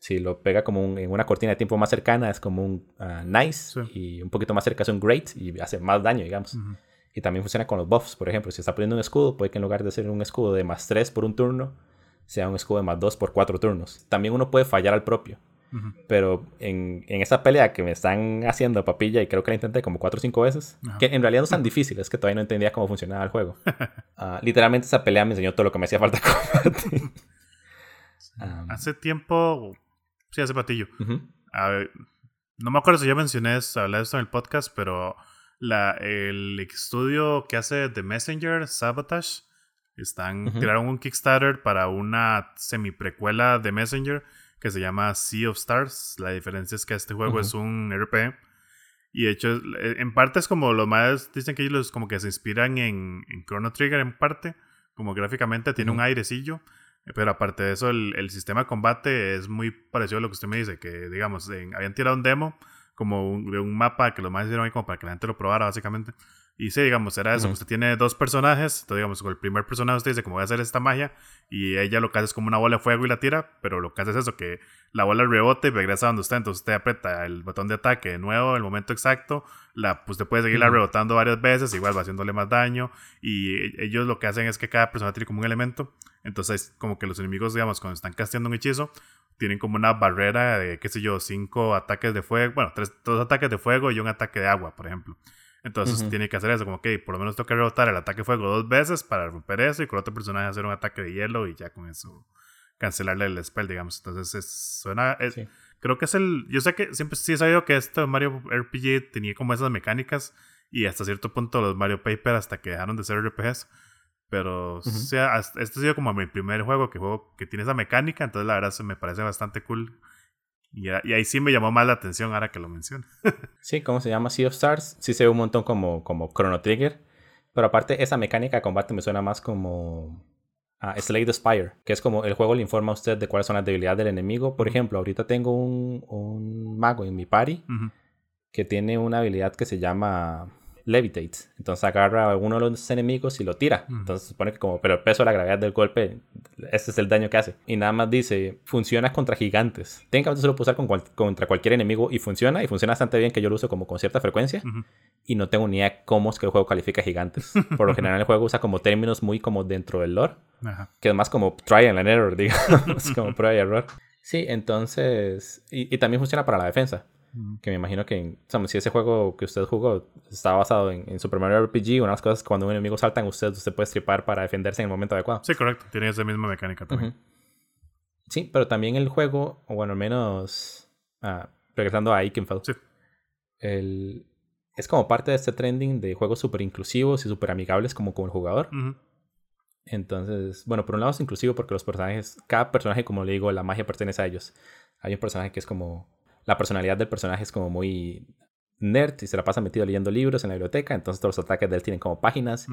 Speaker 2: Si lo pega como un- en una cortina de tiempo más cercana, es como un ah, nice,
Speaker 1: Sí.
Speaker 2: y un poquito más cerca es un great, y hace más daño, digamos.
Speaker 1: Ujú.
Speaker 2: Y también funciona con los buffs, por ejemplo, si está poniendo un escudo, puede que en lugar de ser un escudo de más 3 por un turno, sea un escudo de más 2 por 4 turnos. También uno puede fallar al propio. Pero en, en esa pelea que me están haciendo papilla, y creo que la intenté como 4 o 5 veces, que en realidad no es tan difícil, es que todavía no entendía cómo funcionaba el juego. Ah, literalmente esa pelea me enseñó todo lo que me hacía falta combatir.
Speaker 1: Hace tiempo, sí, hace patillo.
Speaker 2: ujú.
Speaker 1: A ver, no me acuerdo si ya mencioné esto, hablé de esto en el podcast, pero la, el estudio que hace The Messenger, Sabotage, están, tiraron un Kickstarter para una semi-precuela de Messenger que se llama Sea of Stars. La diferencia es que este juego es un RPG. Y de hecho, eh, en parte es como los más dicen que ellos como que se inspiran en, en Chrono Trigger en parte, como gráficamente tiene un airecillo. Pero aparte de eso, el, el sistema de combate es muy parecido a lo que usted me dice, que digamos, en- habían tirado un demo como un- de un mapa que los más hicieron ahí como para que la gente lo probara básicamente. Y sí, digamos, era eso, usted tiene dos personajes, entonces digamos, con el primer personaje usted dice como voy a hacer esta magia y ella lo que hace es como una bola de fuego y la tira, pero lo que hace es eso, que la bola rebota y regresa donde usted, entonces usted aprieta el botón de ataque de nuevo, el momento exacto, la, pues usted puede seguirla rebotando varias veces, igual va haciéndole más daño y ellos lo que hacen es que cada persona tiene como un elemento, entonces como que los enemigos, digamos, cuando están casteando un hechizo, tienen como una barrera de, qué sé yo, cinco ataques de fuego, bueno, tres, dos ataques de fuego y un ataque de agua, por ejemplo. Entonces tiene que hacer eso, como que por lo menos tengo que rebotar el ataque de fuego dos veces para romper eso y con otro personaje hacer un ataque de hielo y ya con eso cancelarle el spell, digamos. Entonces es, suena, es-
Speaker 2: Sí.
Speaker 1: creo que es el, yo sé que siempre sí he sabido que este Mario RPG tenía como esas mecánicas y hasta cierto punto los Mario Paper hasta que dejaron de ser RPGs. Pero o sea, este ha sido como mi primer juego que juego que tiene esa mecánica, entonces la verdad se me parece bastante cool. Y, ahí sí me llamó más la atención ahora que lo menciono.
Speaker 2: Sí, ¿cómo se llama? Sea of Stars. Sí se ve un montón como, como Chrono Trigger. Pero aparte, esa mecánica de combate me suena más como a Slay the Spire, que es como el juego le informa a usted de cuáles son las debilidades del enemigo. Por ejemplo, ahorita tengo un, un mago en mi party que tiene una habilidad que se llama Levitate. Entonces agarra a uno de los enemigos y lo tira.
Speaker 1: Ujú.
Speaker 2: Entonces se supone que como, pero el peso de la gravedad del golpe, ese es el daño que hace. Y nada más dice, funciona contra gigantes. Técnicamente se lo puedo usar con cual- contra cualquier enemigo y funciona. Y funciona bastante bien que yo lo uso como con cierta frecuencia. Y no tengo ni idea cómo es que el juego califica gigantes. Por lo general el juego usa como términos muy como dentro del lore.
Speaker 1: Ajá.
Speaker 2: Que es más como trial and error, digamos. como prueba y error. Sí, entonces... Y, y también funciona para la defensa. Que me imagino que, o sea, si ese juego que usted jugó está basado en, en Super Mario RPG, una de las cosas que cuando un enemigo salta en usted, usted puede stripar para defenderse en el momento adecuado.
Speaker 1: Sí, correcto. Tiene esa misma mecánica también.
Speaker 2: Sí, pero también el juego, o bueno, al menos ah, regresando a Ikenfeld,
Speaker 1: Sí.
Speaker 2: el, es como parte de este trending de juegos súper inclusivos y súper amigables como con el jugador. Entonces, bueno, por un lado es inclusivo porque los personajes, cada personaje, como le digo, la magia pertenece a ellos. Hay un personaje que es como, la personalidad del personaje es como muy nerd y se la pasa metido leyendo libros en la biblioteca, entonces todos los ataques de él tienen como páginas.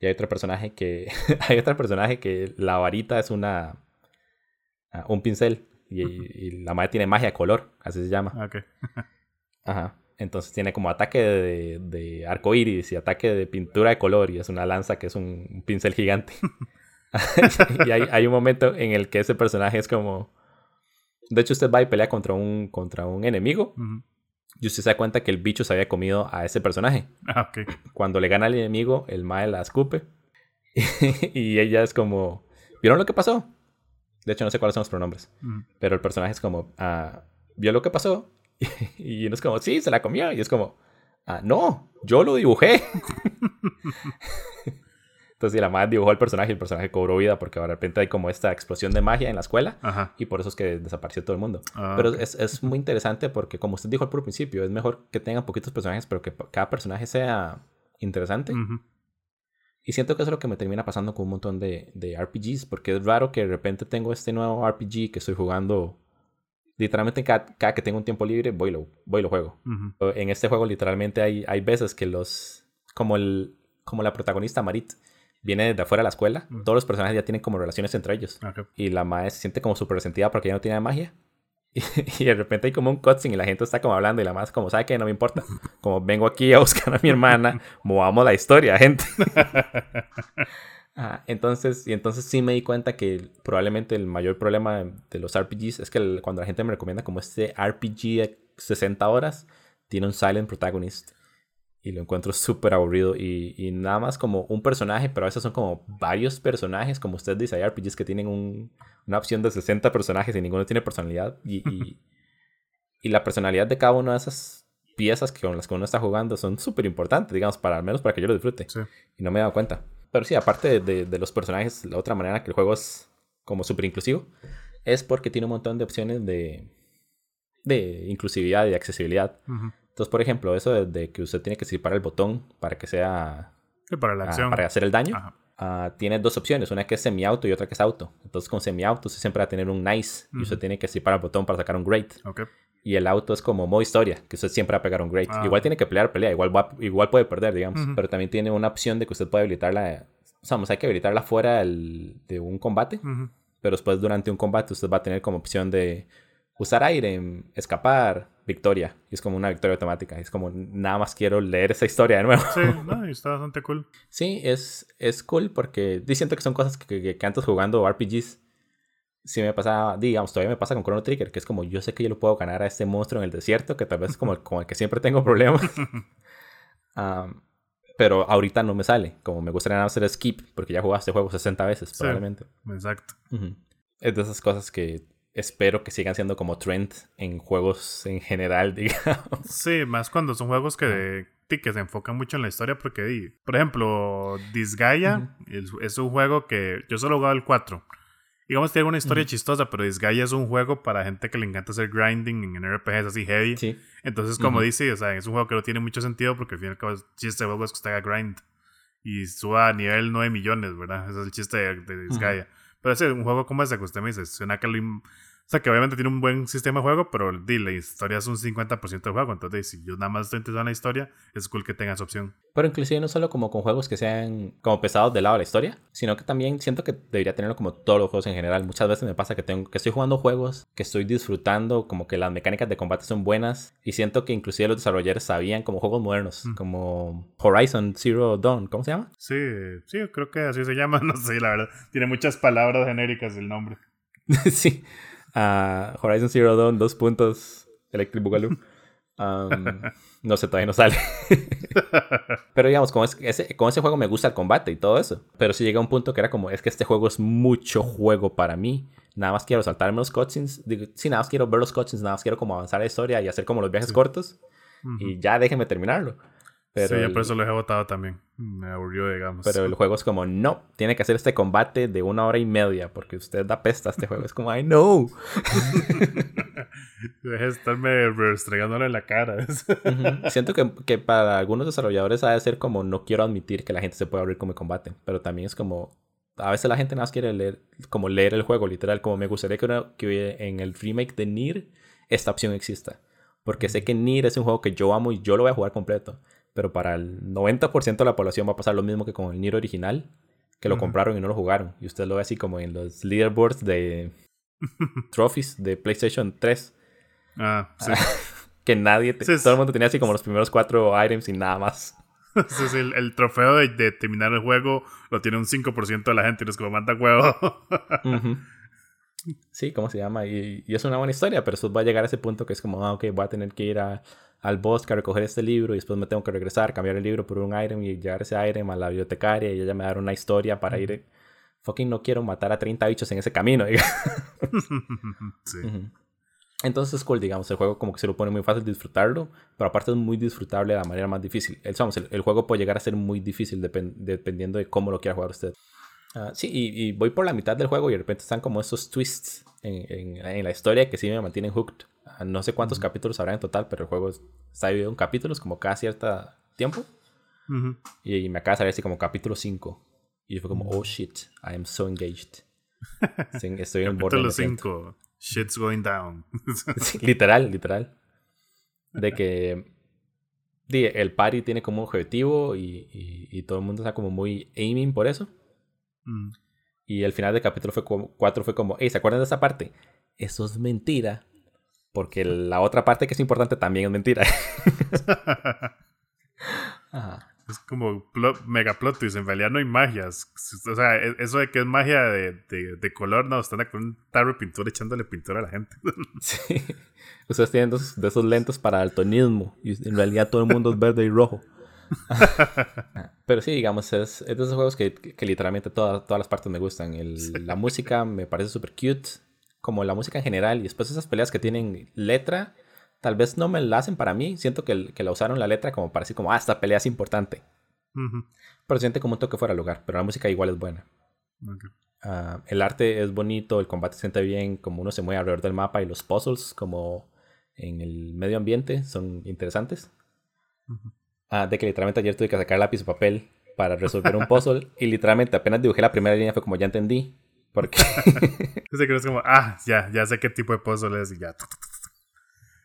Speaker 2: Y hay otro personaje que, hay otro personaje que la varita es una, ah, un pincel y, y la madre tiene magia de color, así se llama.
Speaker 1: Ah, Ok.
Speaker 2: Ajá. Entonces tiene como ataque de, de arco iris y ataque de pintura de color y es una lanza que es un, un pincel gigante. y hay, hay un momento en el que ese personaje es como... De hecho, usted va y pelea contra un, contra un enemigo
Speaker 1: Ujú.
Speaker 2: y usted se da cuenta que el bicho se había comido a ese personaje.
Speaker 1: Ah, ok.
Speaker 2: Cuando le gana al enemigo, el mae la escupe y ella es como... ¿Vieron lo que pasó? De hecho, no sé cuáles son los pronombres.
Speaker 1: Ujú.
Speaker 2: Pero el personaje es como, ah, ¿vio lo que pasó? y uno es como, sí, se la comió. Y es como, ah, no, yo lo dibujé. Entonces, sí, la madre dibujó el personaje y el personaje cobró vida porque de repente hay como esta explosión de magia en la escuela
Speaker 1: Ajá.
Speaker 2: y por eso es que desapareció todo el mundo.
Speaker 1: Ah,
Speaker 2: pero
Speaker 1: ok.
Speaker 2: es, es muy interesante porque, como usted dijo al principio, es mejor que tengan poquitos personajes, pero que cada personaje sea interesante.
Speaker 1: Ujú.
Speaker 2: Y siento que eso es lo que me termina pasando con un montón de, de RPGs, porque es raro que de repente tengo este nuevo RPG que estoy jugando. Literalmente cada, cada que tengo un tiempo libre voy y lo, voy y lo juego.
Speaker 1: Ujú.
Speaker 2: En este juego literalmente hay, hay veces que los... Como, el, como la protagonista Marit viene desde afuera de la escuela,
Speaker 1: Mm.
Speaker 2: todos los personajes ya tienen como relaciones entre ellos. Y la madre se siente como súper resentida porque ya no tiene magia. Y, de repente hay como un cutscene y la gente está como hablando y la más como, ¿sabe qué? No me importa. Como vengo aquí a buscar a mi hermana, movamos la historia, gente. Ah, entonces, y entonces sí me di cuenta que probablemente el mayor problema de los RPGs es que cuando la gente me recomienda como este RPG de 60 horas, tiene un silent protagonist. Y lo encuentro súper aburrido. Y, y, nada más como un personaje, pero a veces son como varios personajes. Como usted dice, hay RPGs que tienen un, una opción de 60 personajes y ninguno tiene personalidad. Y, y, la personalidad de cada una de esas piezas que con las que uno está jugando son súper importantes, digamos, para al menos para que yo lo disfrute. Y no me he dado cuenta. Pero sí, aparte de, de, los personajes, la otra manera que el juego es como súper inclusivo es porque tiene un montón de opciones de, de inclusividad y accesibilidad. Entonces, por ejemplo, eso de, que usted tiene que disparar el botón para que sea...
Speaker 1: para la ah, acción.
Speaker 2: para hacer el daño. Uh, tiene dos opciones, una que es semi-auto y otra que es auto. Entonces con semi-auto usted siempre va a tener un nice y usted tiene que disparar el botón para sacar un great. Y el auto es como modo historia, que usted siempre va a pegar un great. Ah. Igual tiene que pelear, pelea, igual, igual puede perder, digamos. Pero también tiene una opción de que usted puede habilitarla, o sea, hay que habilitarla fuera de un combate. Pero después durante un combate usted va a tener como opción de usar aire, escapar, victoria. Y es como una victoria automática. Es como nada más quiero leer esa historia de nuevo.
Speaker 1: Sí, no, está bastante cool.
Speaker 2: sí, es, es cool porque siento que son cosas que, que, antes jugando RPGs. Sí me pasa, digamos, todavía me pasa con Chrono Trigger, que es como yo sé que yo lo puedo ganar a este monstruo en el desierto, que tal vez es como el, el que siempre tengo problemas. pero ahorita no me sale. Como me gustaría hacer skip, porque ya jugaste este juego 60 veces, probablemente.
Speaker 1: Exacto.
Speaker 2: Es de esas cosas que espero que sigan siendo como trend en juegos en general, digamos.
Speaker 1: Sí, más cuando son juegos que, que se enfocan mucho en la historia, porque, por ejemplo, Disgaea es, un juego que yo solo he jugado el 4. Digamos, tiene una historia chistosa, pero Disgaea es un juego para gente que le encanta hacer grinding en RPGs así heavy. Entonces, como dice, o sea, es un juego que no tiene mucho sentido porque al final el chiste de juego es que usted haga grind y suba a nivel 9 millones, ¿verdad? Ese es el chiste de, de Pero es un juego como ese que usted me dice, suena que lo, o sea, que obviamente tiene un buen sistema de juego, pero di, la historia es un 50% del juego. Entonces, si yo nada más estoy interesado en la historia, es cool que tengas opción.
Speaker 2: Pero inclusive no solo como con juegos que sean como pesados del lado de la historia, sino que también siento que debería tenerlo como todos los juegos en general. Muchas veces me pasa que tengo que estoy jugando juegos que estoy disfrutando, como que las mecánicas de combate son buenas y siento que inclusive los desarrolladores sabían como juegos modernos, mm. como Horizon Zero Dawn, ¿cómo se llama?
Speaker 1: Sí, sí, creo que así se llama, no sé, la verdad. Tiene muchas palabras genéricas el nombre.
Speaker 2: sí a Horizon Zero Dawn, dos puntos, Electric Boogaloo. no sé, todavía no sale. Pero digamos, con ese, con ese juego me gusta el combate y todo eso. Pero si llega a un punto que era como, es que este juego es mucho juego para mí. Nada más quiero saltarme los cutscenes. sí, nada más quiero ver los cutscenes, nada más quiero como avanzar la historia y hacer como los viajes cortos. Y ya déjenme terminarlo.
Speaker 1: Pero sí, por eso lo he votado también. Me aburrió, digamos.
Speaker 2: Pero el juego es como, no, tiene que hacer este combate de una hora y media porque usted da pesta a este juego. Es como, I know.
Speaker 1: Deja de estarme restregándole en la cara.
Speaker 2: Siento que, que, para algunos desarrolladores ha de ser como, no quiero admitir que la gente se puede abrir como combate. Pero también es como, a veces la gente nada más quiere leer, como leer el juego, literal. Como me gustaría que, que en el remake de Nier esta opción exista. Porque sé que Nier es un juego que yo amo y yo lo voy a jugar completo pero para el 90% de la población va a pasar lo mismo que con el Nier original, que lo compraron y no lo jugaron. Y usted lo ve así como en los leaderboards de trophies de PlayStation 3.
Speaker 1: Ah, sí.
Speaker 2: que nadie, todo el mundo tenía así como los primeros cuatro items y nada más.
Speaker 1: Sí, el, trofeo de, terminar el juego lo tiene un 5% de la gente y los que lo manda huevo.
Speaker 2: Sí, ¿cómo se llama? Y, y, es una buena historia, pero eso va a llegar a ese punto que es como, ah, ok, voy a tener que ir a, al bosque a recoger este libro y después me tengo que regresar, cambiar el libro por un item y llevar ese item a la bibliotecaria y ella me dar una historia para ir. Fucking no quiero matar a 30 bichos en ese camino. sí. Entonces es cool, digamos, el juego como que se lo pone muy fácil disfrutarlo, pero aparte es muy disfrutable de la manera más difícil. El, el, juego puede llegar a ser muy difícil dependiendo de cómo lo quiera jugar usted. Ah, sí, y, voy por la mitad del juego y de repente están como esos twists en, en, la historia que sí me mantienen hooked. Ah, no sé cuántos capítulos habrá en total, pero el juego está dividido en capítulos como cada cierto tiempo. y, me acaba de salir así como capítulo 5. Y fue como, oh shit, I am so engaged. Estoy en el borde.
Speaker 1: Capítulo 5, shit's going down.
Speaker 2: literal, literal. De que el party tiene como objetivo y, y, todo el mundo está como muy aiming por eso. Y el final del capítulo fue como, 4 fue como, hey, ¿se acuerdan de esa parte? Eso es mentira Porque la otra parte que es importante también es mentira.
Speaker 1: Es como mega plot twist. En realidad no hay magias. O sea, e, eso de que es magia de, de, color, no, están con un tarro de pintura echándole pintura a la gente.
Speaker 2: sí. Ustedes tienen de esos lentes para daltonismo. Y en realidad todo el mundo es verde y rojo. Pero sí, digamos, es, es de esos juegos que, que literalmente todas, todas las partes me gustan. El, La música me parece súper cute, como la música en general. Y después esas peleas que tienen letra, tal vez no me la hacen para mí. Siento que, que la usaron la letra como para decir como, ah, esta pelea es importante. Pero siente como un toque fuera de lugar. Pero la música igual es buena. Ah, el arte es bonito, el combate se siente bien, como uno se mueve alrededor del mapa y los puzzles como en el medio ambiente son interesantes. Ah, de que literalmente ayer tuve que sacar lápiz y papel para resolver un puzzle y literalmente apenas dibujé la primera línea fue como ya entendí. Porque...
Speaker 1: que es como, ah, ya, ya sé qué tipo de puzzle es y ya.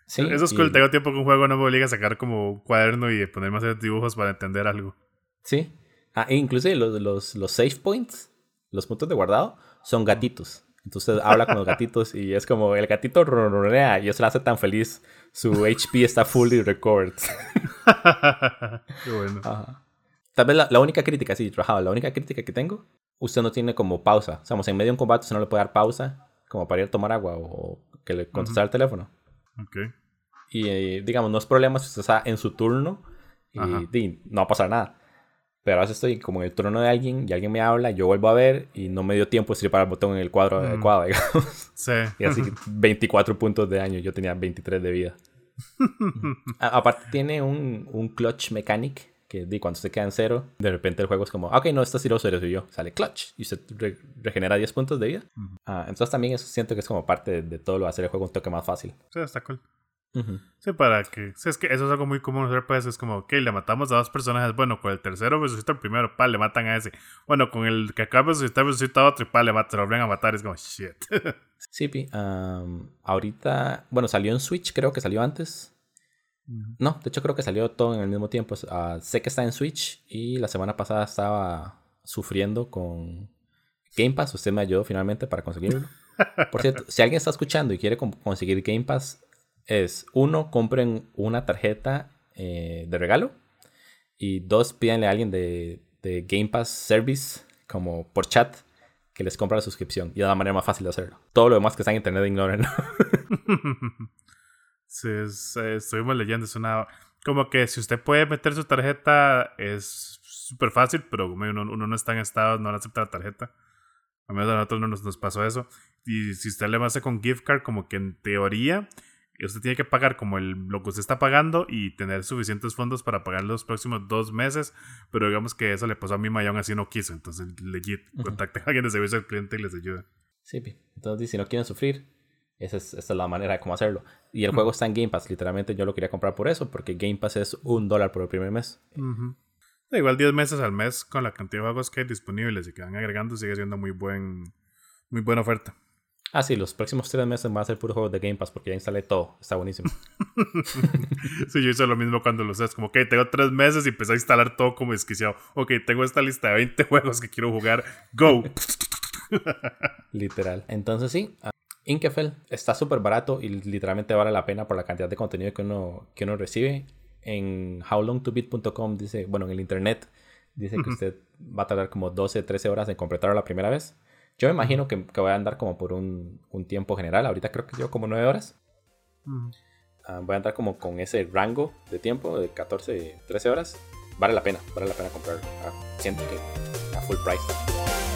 Speaker 1: Sí, Eso es cool, tengo tiempo que un juego no me obliga a sacar como un cuaderno y ponerme a hacer dibujos para entender algo.
Speaker 2: Sí. Ah, e inclusive los, los, los save points, los puntos de guardado, son gatitos. Entonces habla con los gatitos y es como el gatito ronronea y eso le hace tan feliz. Su HP está fully recovered.
Speaker 1: Qué bueno.
Speaker 2: Tal vez la, única crítica, sí, trabajado, la única crítica que tengo, usted no tiene como pausa. O sea, en medio de un combate usted no le puede dar pausa como para ir a tomar agua o que le contestar el teléfono.
Speaker 1: Ok.
Speaker 2: Y eh, digamos, no es problema si usted está en su turno y, y no va a pasar nada. Pero a veces estoy como en el trono de alguien y alguien me habla, yo vuelvo a ver y no me dio tiempo de para el botón en el cuadro mm. adecuado, digamos.
Speaker 1: Sí.
Speaker 2: Y así 24 puntos de daño, yo tenía 23 de vida. aparte tiene un, un clutch mechanic que di, cuando se queda en cero, de repente el juego es como, ok, no, esta sí lo soy yo. Sale clutch y se regenera 10 puntos de vida. Ah, entonces también eso siento que es como parte de, todo lo de hacer el juego un toque más fácil.
Speaker 1: Sí, está cool. Sí, para que. Sí, es que eso es algo muy común hacer, pues. Es como, ok, le matamos a dos personajes. Bueno, con el tercero resucita el primero, pa, le matan a ese. Bueno, con el que acaba de resucitar, resucita a otro y pa, le matan, lo vuelven a matar. Es como, shit.
Speaker 2: sí, ahorita. Bueno, salió en Switch, creo que salió antes. No, de hecho, creo que salió todo en el mismo tiempo. Sé que está en Switch y la semana pasada estaba sufriendo con Game Pass. Usted me ayudó finalmente para conseguirlo. Por cierto, si alguien está escuchando y quiere conseguir Game Pass, es, uno, compren una tarjeta eh, de regalo. Y dos, pídanle a alguien de, de, Game Pass Service, como por chat, que les compre la suscripción. Y de la manera más fácil de hacerlo. Todo lo demás que está en internet, ignórenlo.
Speaker 1: sí, estuvimos leyendo. Es una. Como que si usted puede meter su tarjeta, es súper fácil, pero uno, uno, no está en estado, no acepta la tarjeta. A menos a nosotros no nos, nos pasó eso. Y si usted le hace con gift card, como que en teoría usted tiene que pagar como el, lo que usted está pagando y tener suficientes fondos para pagar los próximos dos meses, pero digamos que eso le pasó a mi aún así no quiso, entonces legit, contacten a alguien de servicio al cliente y les ayuda.
Speaker 2: Sí, entonces si no quieren sufrir, esa es, esa es la manera de cómo hacerlo. Y el juego está en Game Pass, literalmente yo lo quería comprar por eso, porque Game Pass es un dólar por el primer mes.
Speaker 1: Igual 10 meses al mes con la cantidad de juegos que hay disponibles y que van agregando sigue siendo muy buen muy buena oferta.
Speaker 2: Ah, sí, los próximos tres meses van a ser puro juegos de Game Pass porque ya instalé todo. Está buenísimo.
Speaker 1: sí, yo hice lo mismo cuando lo. Es como, ok, tengo tres meses y empecé a instalar todo como desquiciado. Ok, tengo esta lista de 20 juegos que quiero jugar. Go.
Speaker 2: Literal. Entonces sí, uh, Inkefell está súper barato y literalmente vale la pena por la cantidad de contenido que uno, que uno recibe. En howlongtobit.com dice, bueno, en el internet dice que usted va a tardar como 12, 13 horas en completarlo la primera vez. Yo me imagino que, que voy a andar como por un, un, tiempo general. Ahorita creo que llevo como 9 horas. Ah, voy a andar como con ese rango de tiempo de 14, 13 horas. Vale la pena, vale la pena comprar. Ah, siento que a full price.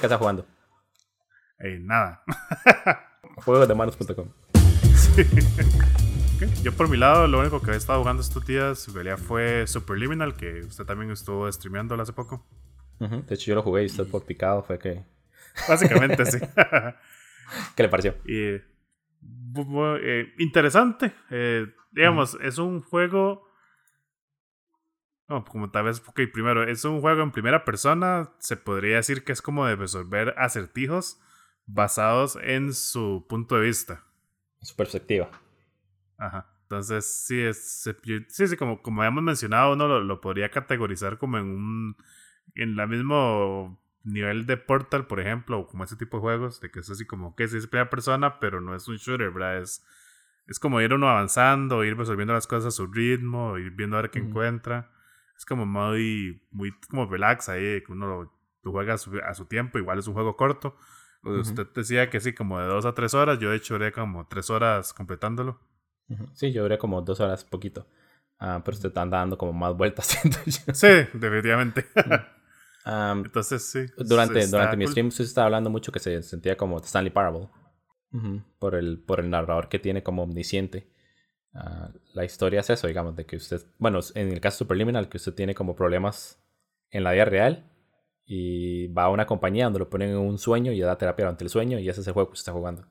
Speaker 2: Qué está jugando?
Speaker 1: Eh, nada.
Speaker 2: Juegosdemanos.com.
Speaker 1: Yo por mi lado, lo único que he estado jugando estos días en fue Superliminal, que usted también estuvo streameando hace poco.
Speaker 2: De hecho, yo lo jugué y usted por picado fue que...
Speaker 1: Básicamente, sí.
Speaker 2: ¿Qué le pareció?
Speaker 1: Eh, interesante. Eh, digamos, es un juego No, como tal vez, ok, primero, es un juego en primera persona, se podría decir que es como de resolver acertijos basados en su punto de vista.
Speaker 2: Su perspectiva.
Speaker 1: Ajá. Entonces, sí, es, sí, sí, como, como habíamos mencionado, uno lo, lo podría categorizar como en un, en la mismo nivel de Portal, por ejemplo, o como ese tipo de juegos, de que es así como que es primera persona, pero no es un shooter, ¿verdad? Es, es como ir uno avanzando, ir resolviendo las cosas a su ritmo, ir viendo a ver qué encuentra. Es como muy, muy como relax ahí, que uno lo, juega a su, a su, tiempo, igual es un juego corto. Usted decía que sí, como de dos a tres horas, yo de hecho duré como tres horas completándolo.
Speaker 2: Sí, yo duré como dos horas poquito. Ah, pero usted está dando como más vueltas.
Speaker 1: sí, definitivamente. Entonces, sí.
Speaker 2: Durante, durante mi stream, usted estaba hablando mucho que se sentía como Stanley Parable. por, el, por el narrador que tiene como omnisciente. Ah, la historia es eso, digamos, de que usted, bueno, en el caso Superliminal, que usted tiene como problemas en la vida real y va a una compañía donde lo ponen en un sueño y da terapia durante el sueño y ese es el juego que usted está jugando.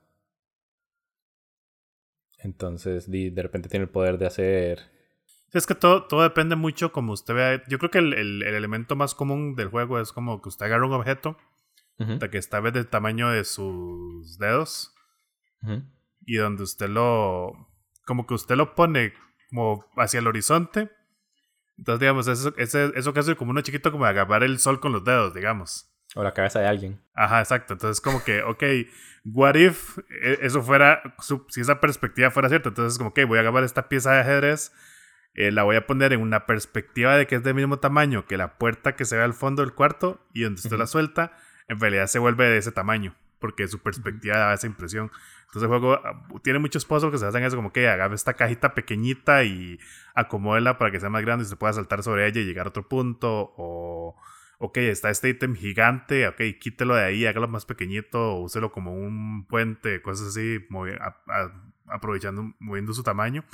Speaker 2: Entonces, de, de repente tiene el poder de hacer
Speaker 1: es que todo, todo depende mucho como usted vea. Yo creo que el, el, elemento más común del juego es como que usted agarra un objeto de que está del tamaño de sus dedos y donde usted lo... como que usted lo pone como hacia el horizonte. Entonces, digamos, eso, eso, eso hace como uno chiquito como agarrar el sol con los dedos, digamos.
Speaker 2: O la cabeza de alguien.
Speaker 1: Ajá, exacto. Entonces, como que, ok, what if e, eso fuera, si esa perspectiva fuera cierta, entonces, como que voy a agarrar esta pieza de ajedrez eh, la voy a poner en una perspectiva de que es del mismo tamaño que la puerta que se ve al fondo del cuarto y donde usted la suelta, en realidad se vuelve de ese tamaño, porque su perspectiva da esa impresión. Entonces el juego ah, tiene muchos puzzles que se hacen eso, como que agarre esta cajita pequeñita y acomódela para que sea más grande y se pueda saltar sobre ella y llegar a otro punto, o ok, está este ítem gigante, ok, quítelo de ahí, hágalo más pequeñito, úselo como un puente, cosas así, aprovechando, moviendo su tamaño.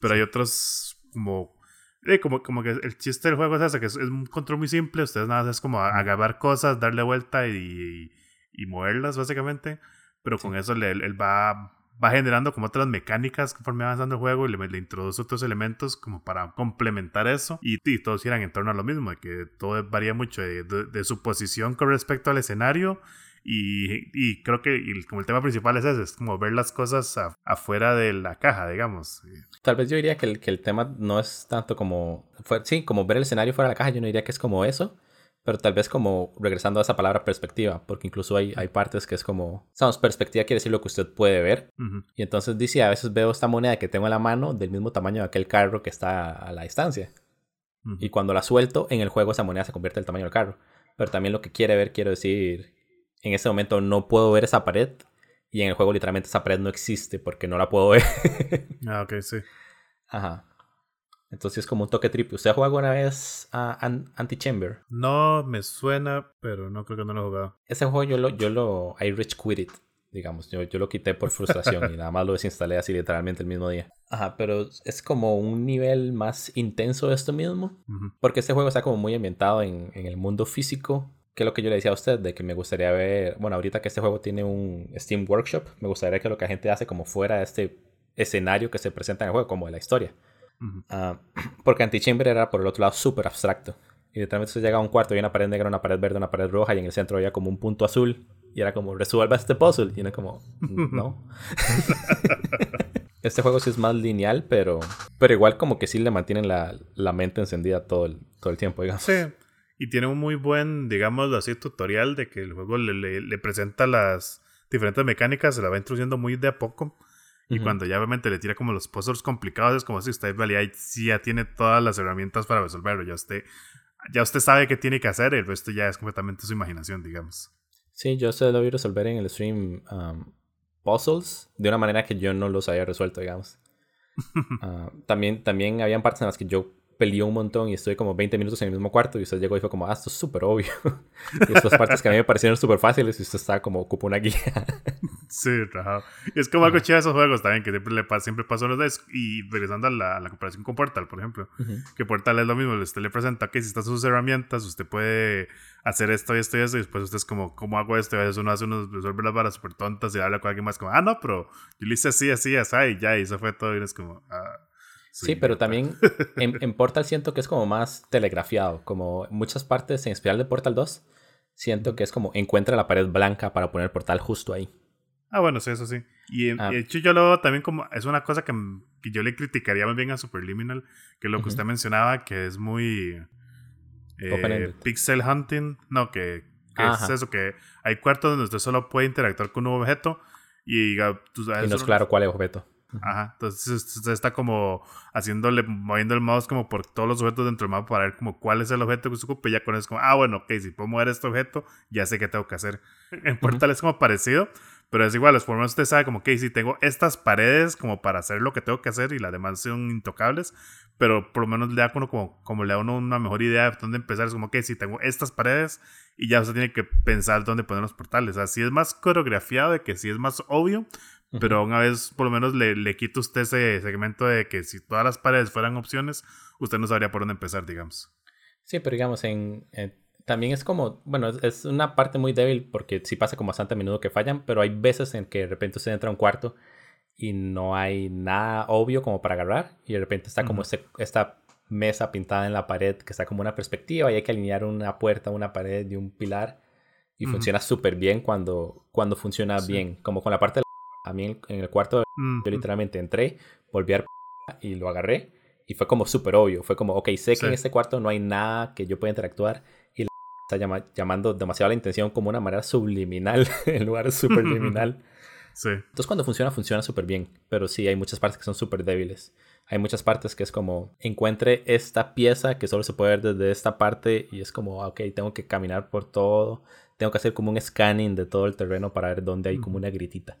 Speaker 1: Pero hay otros como, eh, como, como que el chiste del juego es ese, que es, un control muy simple, ustedes nada más es como agarrar cosas, darle vuelta y, y, moverlas básicamente, pero con eso él, va, va generando como otras mecánicas conforme avanzando el juego y le, le introduce otros elementos como para complementar eso y, y, todos giran en torno a lo mismo, de que todo varía mucho de, de su posición con respecto al escenario y, y creo que como el tema principal es ese, es como ver las cosas afuera de la caja, digamos.
Speaker 2: Tal vez yo diría que el, que el tema no es tanto como, sí, como ver el escenario fuera de la caja, yo no diría que es como eso, pero tal vez como regresando a esa palabra perspectiva, porque incluso hay, hay partes que es como, sabemos, perspectiva quiere decir lo que usted puede ver. Y entonces dice, a veces veo esta moneda que tengo en la mano del mismo tamaño de aquel carro que está a la distancia. Y cuando la suelto, en el juego esa moneda se convierte en el tamaño del carro. Pero también lo que quiere ver, quiero decir, en ese momento no puedo ver esa pared y en el juego literalmente esa pared no existe porque no la puedo ver.
Speaker 1: ah, ok, sí.
Speaker 2: Ajá. Entonces es como un toque triple. ¿Usted ha jugado alguna vez a Antichamber?
Speaker 1: No, me suena, pero no creo que no lo he jugado.
Speaker 2: Ese juego yo lo, yo lo, I rich quit it, digamos. Yo, yo lo quité por frustración y nada más lo desinstalé así literalmente el mismo día. Ajá, pero es como un nivel más intenso de esto mismo. Porque este juego está como muy ambientado en, en el mundo físico que es lo que yo le decía a usted, de que me gustaría ver, bueno, ahorita que este juego tiene un Steam Workshop, me gustaría que lo que la gente hace como fuera de este escenario que se presenta en el juego, como de la historia. Ah, porque Antichamber era por el otro lado súper abstracto. Y literalmente se llega a un cuarto y una pared negra, una pared verde, una pared roja y en el centro había como un punto azul. Y era como, resuelva este puzzle. Y era como, no. este juego sí es más lineal, pero, pero igual como que sí le mantienen la, la mente encendida todo el, todo el tiempo, digamos.
Speaker 1: Sí. Y tiene un muy buen, digamos así, tutorial de que el juego le, le, presenta las diferentes mecánicas, se la va introduciendo muy de a poco. Y cuando ya obviamente le tira como los puzzles complicados, es como si usted en sí ya tiene todas las herramientas para resolverlo. Ya usted, ya usted sabe qué tiene que hacer, el resto ya es completamente su imaginación, digamos.
Speaker 2: Sí, yo se lo vi resolver en el stream um, puzzles de una manera que yo no los había resuelto, digamos. Ah, también, también habían partes en las que yo peleó un montón y estoy como 20 minutos en el mismo cuarto y usted llegó y fue como, ah, esto es súper obvio. y estas partes que a mí me parecieron súper fáciles y usted está como, ocupa una guía.
Speaker 1: sí, rajado. Y es como algo chido de esos juegos también, que siempre, le siempre pasó los dos. Y regresando a la, la, comparación con Portal, por ejemplo, que Portal es lo mismo, usted le presenta que si están sus herramientas, usted puede hacer esto y esto y esto, y después usted es como, ¿cómo hago esto? Y a veces uno hace unos, resuelve las varas súper tontas y habla con alguien más como, ah, no, pero yo le hice así, así, así, y ya, y eso fue todo, y es como, ah
Speaker 2: Sí, pero también en, Portal siento que es como más telegrafiado, como muchas partes, en especial de Portal 2, siento que es como encuentra la pared blanca para poner el portal justo ahí.
Speaker 1: Ah, bueno, sí, eso sí. Y, ah. de hecho yo lo también como, es una cosa que, que, yo le criticaría más bien a Superliminal, que lo que usted mencionaba, que es muy eh, pixel hunting, no, que, es eso, que hay cuartos donde usted solo puede interactuar con un objeto y,
Speaker 2: tú sabes, y no es claro cuál es el objeto.
Speaker 1: Ajá, entonces usted está como haciéndole, moviendo el mouse como por todos los objetos dentro del mapa para ver como cuál es el objeto que se ocupa y ya con eso es como, ah, bueno, ok, si puedo mover este objeto, ya sé qué tengo que hacer. En Portal es como parecido, pero es igual, por lo menos usted sabe como que si tengo estas paredes como para hacer lo que tengo que hacer y las demás son intocables, pero por lo menos le da como, como le da uno una mejor idea de dónde empezar. Es como que si tengo estas paredes y ya usted tiene que pensar dónde poner los portales. Así es más coreografiado, de que sí es más obvio, pero una vez por lo menos le, le quita usted ese segmento de que si todas las paredes fueran opciones, usted no sabría por dónde empezar, digamos.
Speaker 2: Sí, pero digamos, en también es como, bueno, es una parte muy débil porque sí pasa como bastante a menudo que fallan, pero hay veces en que de repente usted entra a un cuarto y no hay nada obvio como para agarrar y de repente está como esta mesa pintada en la pared que está como una perspectiva y hay que alinear una puerta, una pared y un pilar y funciona súper bien cuando, cuando funciona bien, como con la parte. A mí en el cuarto yo literalmente entré, volví a y lo agarré y fue como súper obvio, fue como, ok, sé que en este cuarto no hay nada que yo pueda interactuar está llamando demasiado la intención como una manera subliminal en lugar de superliminal.
Speaker 1: sí.
Speaker 2: Entonces cuando funciona, funciona súper bien, pero sí hay muchas partes que son súper débiles. Hay muchas partes que es como, encuentre esta pieza que solo se puede ver desde esta parte y es como, ah, ok, tengo que caminar por todo, tengo que hacer como un scanning de todo el terreno para ver dónde hay como una gritita.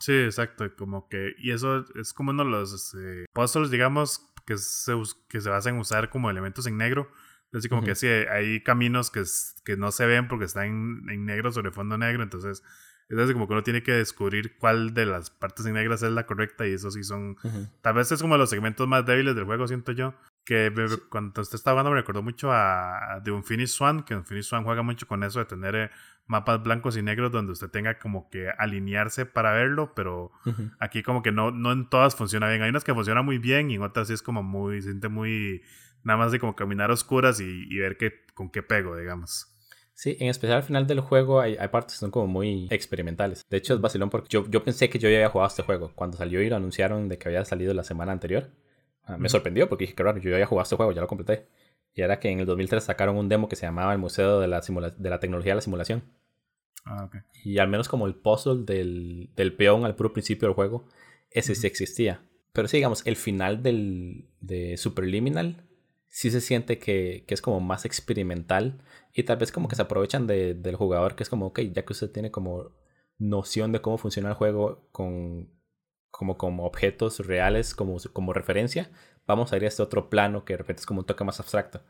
Speaker 1: Sí, exacto, como que, y eso es como uno de los este, puzzles, digamos, que se, que se basan en usar como elementos en negro, Así como que sí, hay caminos que, que no se ven porque están en, negro sobre fondo negro, entonces es así como que uno tiene que descubrir cuál de las partes en negras es la correcta y eso sí son... Tal vez es como los segmentos más débiles del juego, siento yo. Que cuando usted estaba jugando me recordó mucho a, de un Finish Swan, que un Finish Swan juega mucho con eso de tener eh, mapas blancos y negros donde usted tenga como que alinearse para verlo, pero aquí como que no, no en todas funciona bien. Hay unas que funcionan muy bien y en otras sí es como muy, siente muy nada más de como caminar a oscuras y, ver qué, con qué pego, digamos.
Speaker 2: Sí, en especial al final del juego hay, partes que son como muy experimentales. De hecho, es vacilón porque yo, yo pensé que yo ya había jugado este juego. Cuando salió y lo anunciaron de que había salido la semana anterior, ah, me sorprendió porque dije que raro, yo ya había jugado este juego, ya lo completé. Y era que en el 2003 sacaron un demo que se llamaba el Museo de la, de la Tecnología de la Simulación.
Speaker 1: Ah, okay.
Speaker 2: Y al menos como el puzzle del, del peón al puro principio del juego, ese sí existía. Pero sí, digamos, el final del, de Superliminal sí se siente que, es como más experimental y tal vez como que se aprovechan del jugador, que es como, ok, ya que usted tiene como noción de cómo funciona el juego con como, como objetos reales como, como referencia, vamos a ir a este otro plano que de repente es como un toque más abstracto.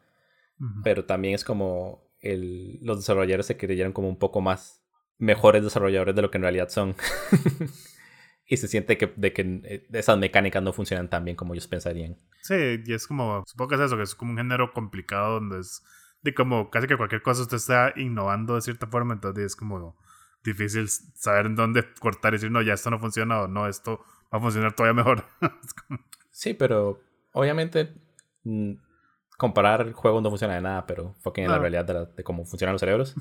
Speaker 2: Pero también es como el, los desarrolladores se creyeron como un poco más mejores desarrolladores de lo que en realidad son. y se siente que, de que eh, esas mecánicas no funcionan tan bien como ellos pensarían.
Speaker 1: Sí, y es como, supongo que es eso, que es como un género complicado donde es de como casi que cualquier cosa usted está innovando de cierta forma, entonces es como difícil saber en dónde cortar y decir, no, ya esto no funciona o no, esto va a funcionar todavía mejor.
Speaker 2: Sí, pero obviamente mm, comparar juegos no funciona de nada, pero fucking en la realidad de, cómo funcionan los cerebros.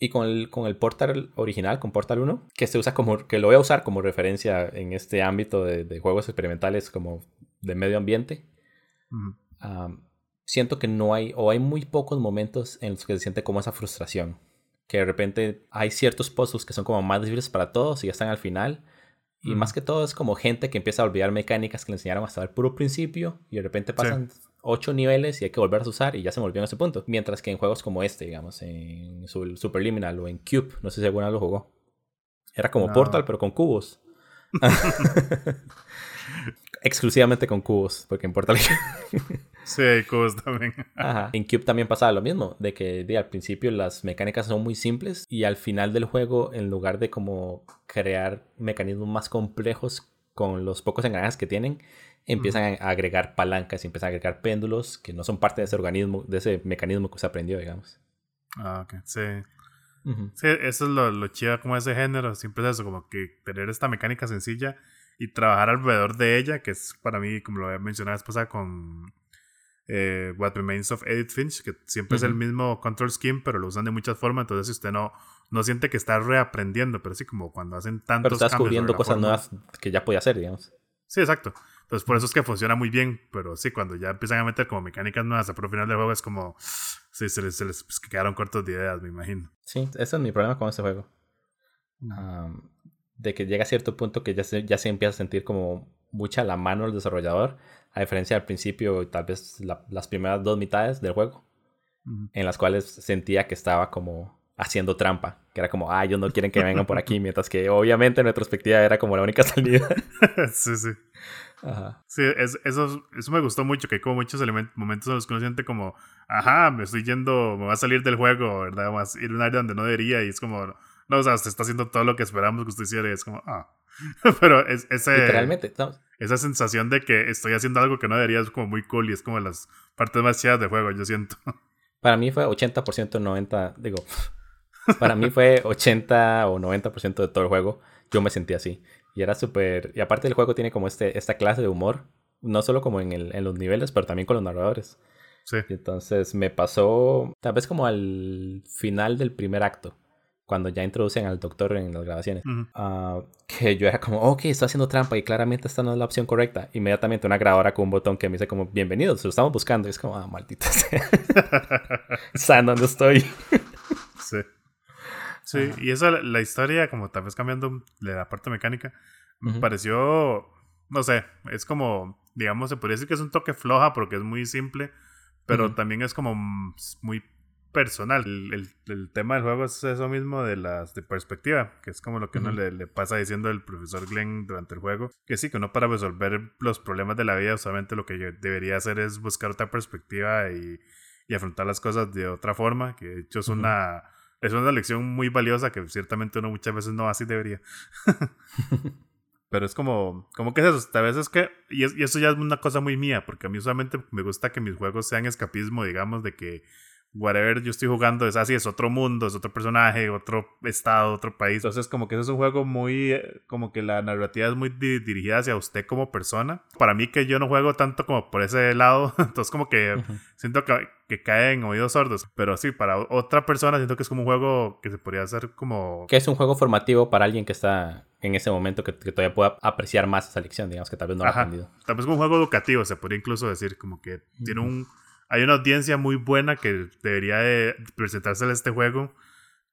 Speaker 2: Y con el, con el Portal original, con Portal 1, que se usa como, que lo voy a usar como referencia en este ámbito de, juegos experimentales como de medio ambiente, siento que no hay, o hay muy pocos momentos en los que se siente como esa frustración. Que de repente hay ciertos puzzles que son como más difíciles para todos y ya están al final. Y más que todo es como gente que empieza a olvidar mecánicas que le enseñaron hasta el puro principio y de repente pasan ocho niveles y hay que volver a usar y ya se me olvidó en ese punto. Mientras que en juegos como este, digamos, en Superliminal o en Cube, no sé si alguna lo jugó. Era como Portal, pero con cubos. Exclusivamente con cubos, porque en Portal.
Speaker 1: sí, hay cubos también.
Speaker 2: En Cube también pasaba lo mismo, de que de, al principio las mecánicas son muy simples y al final del juego, en lugar de como crear mecanismos más complejos con los pocos engranajes que tienen, empiezan a agregar palancas y empiezan a agregar péndulos que no son parte de ese organismo, de ese mecanismo que se aprendió, digamos.
Speaker 1: Ah, ok, sí. Sí, eso es lo, lo chido como ese género, siempre es eso, como que tener esta mecánica sencilla y trabajar alrededor de ella, que es para mí, como lo había mencionado después con eh, What Remains of Edith Finch, que siempre es el mismo control scheme, pero lo usan de muchas formas, entonces si usted no, no siente que está reaprendiendo, pero sí como cuando hacen tantos
Speaker 2: Pero estás descubriendo cosas nuevas que ya podía hacer, digamos.
Speaker 1: Sí, exacto. Entonces por eso es que funciona muy bien, pero sí, cuando ya empiezan a meter como mecánicas nuevas a por final del juego es como, sí, se les, se les pues, quedaron cortos de ideas, me imagino.
Speaker 2: Sí, ese es mi problema con este juego. de que llega a cierto punto que ya se, ya se empieza a sentir como mucha la mano del desarrollador a diferencia del principio, tal vez las primeras dos mitades del juego, en las cuales sentía que estaba como haciendo trampa, que era como, ah, ellos no quieren que vengan por aquí, mientras que obviamente en retrospectiva era como la única salida.
Speaker 1: sí, sí. Ajá. Sí, eso, eso me gustó mucho, que hay como muchos momentos en los que uno siente como, ajá, me estoy yendo, me va a salir del juego, ¿verdad? Vamos a ir a un área donde no debería y es como, no, o sea, usted está haciendo todo lo que esperamos que usted hiciera y es como, ah. Pero es, ese,
Speaker 2: Literalmente,
Speaker 1: esa sensación de que estoy haciendo algo que no debería es como muy cool y es como las partes más chidas del juego, yo siento.
Speaker 2: Para mí fue 80%, 90%, digo, para mí fue 80 o 90% de todo el juego. Yo me sentí así. Y era súper... Y aparte el juego tiene como este, esta clase de humor, no solo como en, el, en los niveles, pero también con los narradores.
Speaker 1: Sí.
Speaker 2: entonces me pasó tal vez como al final del primer acto cuando ya introducen al doctor en las grabaciones, ah, que yo era como, ok, está haciendo trampa y claramente esta no es la opción correcta. Inmediatamente una grabadora con un botón que me dice como, bienvenidos, se lo estamos buscando. Y es como, ah, maldita sea. ¿Saben dónde estoy?
Speaker 1: sí. Sí, y eso, la historia, como tal vez cambiando de la parte mecánica, me pareció, no sé, es como, digamos, se podría decir que es un toque floja porque es muy simple, pero también es como muy personal. El, el, tema del juego es eso mismo de las de perspectiva, que es como lo que uno le, le, pasa diciendo el profesor Glenn durante el juego. Que sí, que uno para resolver los problemas de la vida, solamente lo que debería hacer es buscar otra perspectiva y, y afrontar las cosas de otra forma, que de hecho es una... Es una lección muy valiosa que ciertamente uno muchas veces no así debería. Pero es como, como que es eso, a veces que, y, eso ya es una cosa muy mía, porque a mí usualmente me gusta que mis juegos sean escapismo, digamos, de que whatever yo estoy jugando es así, es otro mundo, es otro personaje, otro estado, otro país. Entonces, como que eso es un juego muy, eh, como que la narrativa es muy dirigida hacia usted como persona. Para mí que yo no juego tanto como por ese lado, entonces como que siento que, que cae en oídos sordos. Pero sí, para otra persona siento que es como un juego que se podría hacer como...
Speaker 2: Que es un juego formativo para alguien que está en ese momento que, todavía pueda apreciar más esa lección, digamos que tal vez no lo ha aprendido.
Speaker 1: Tal vez como un juego educativo, se podría incluso decir como que tiene un hay una audiencia muy buena que debería de a este juego,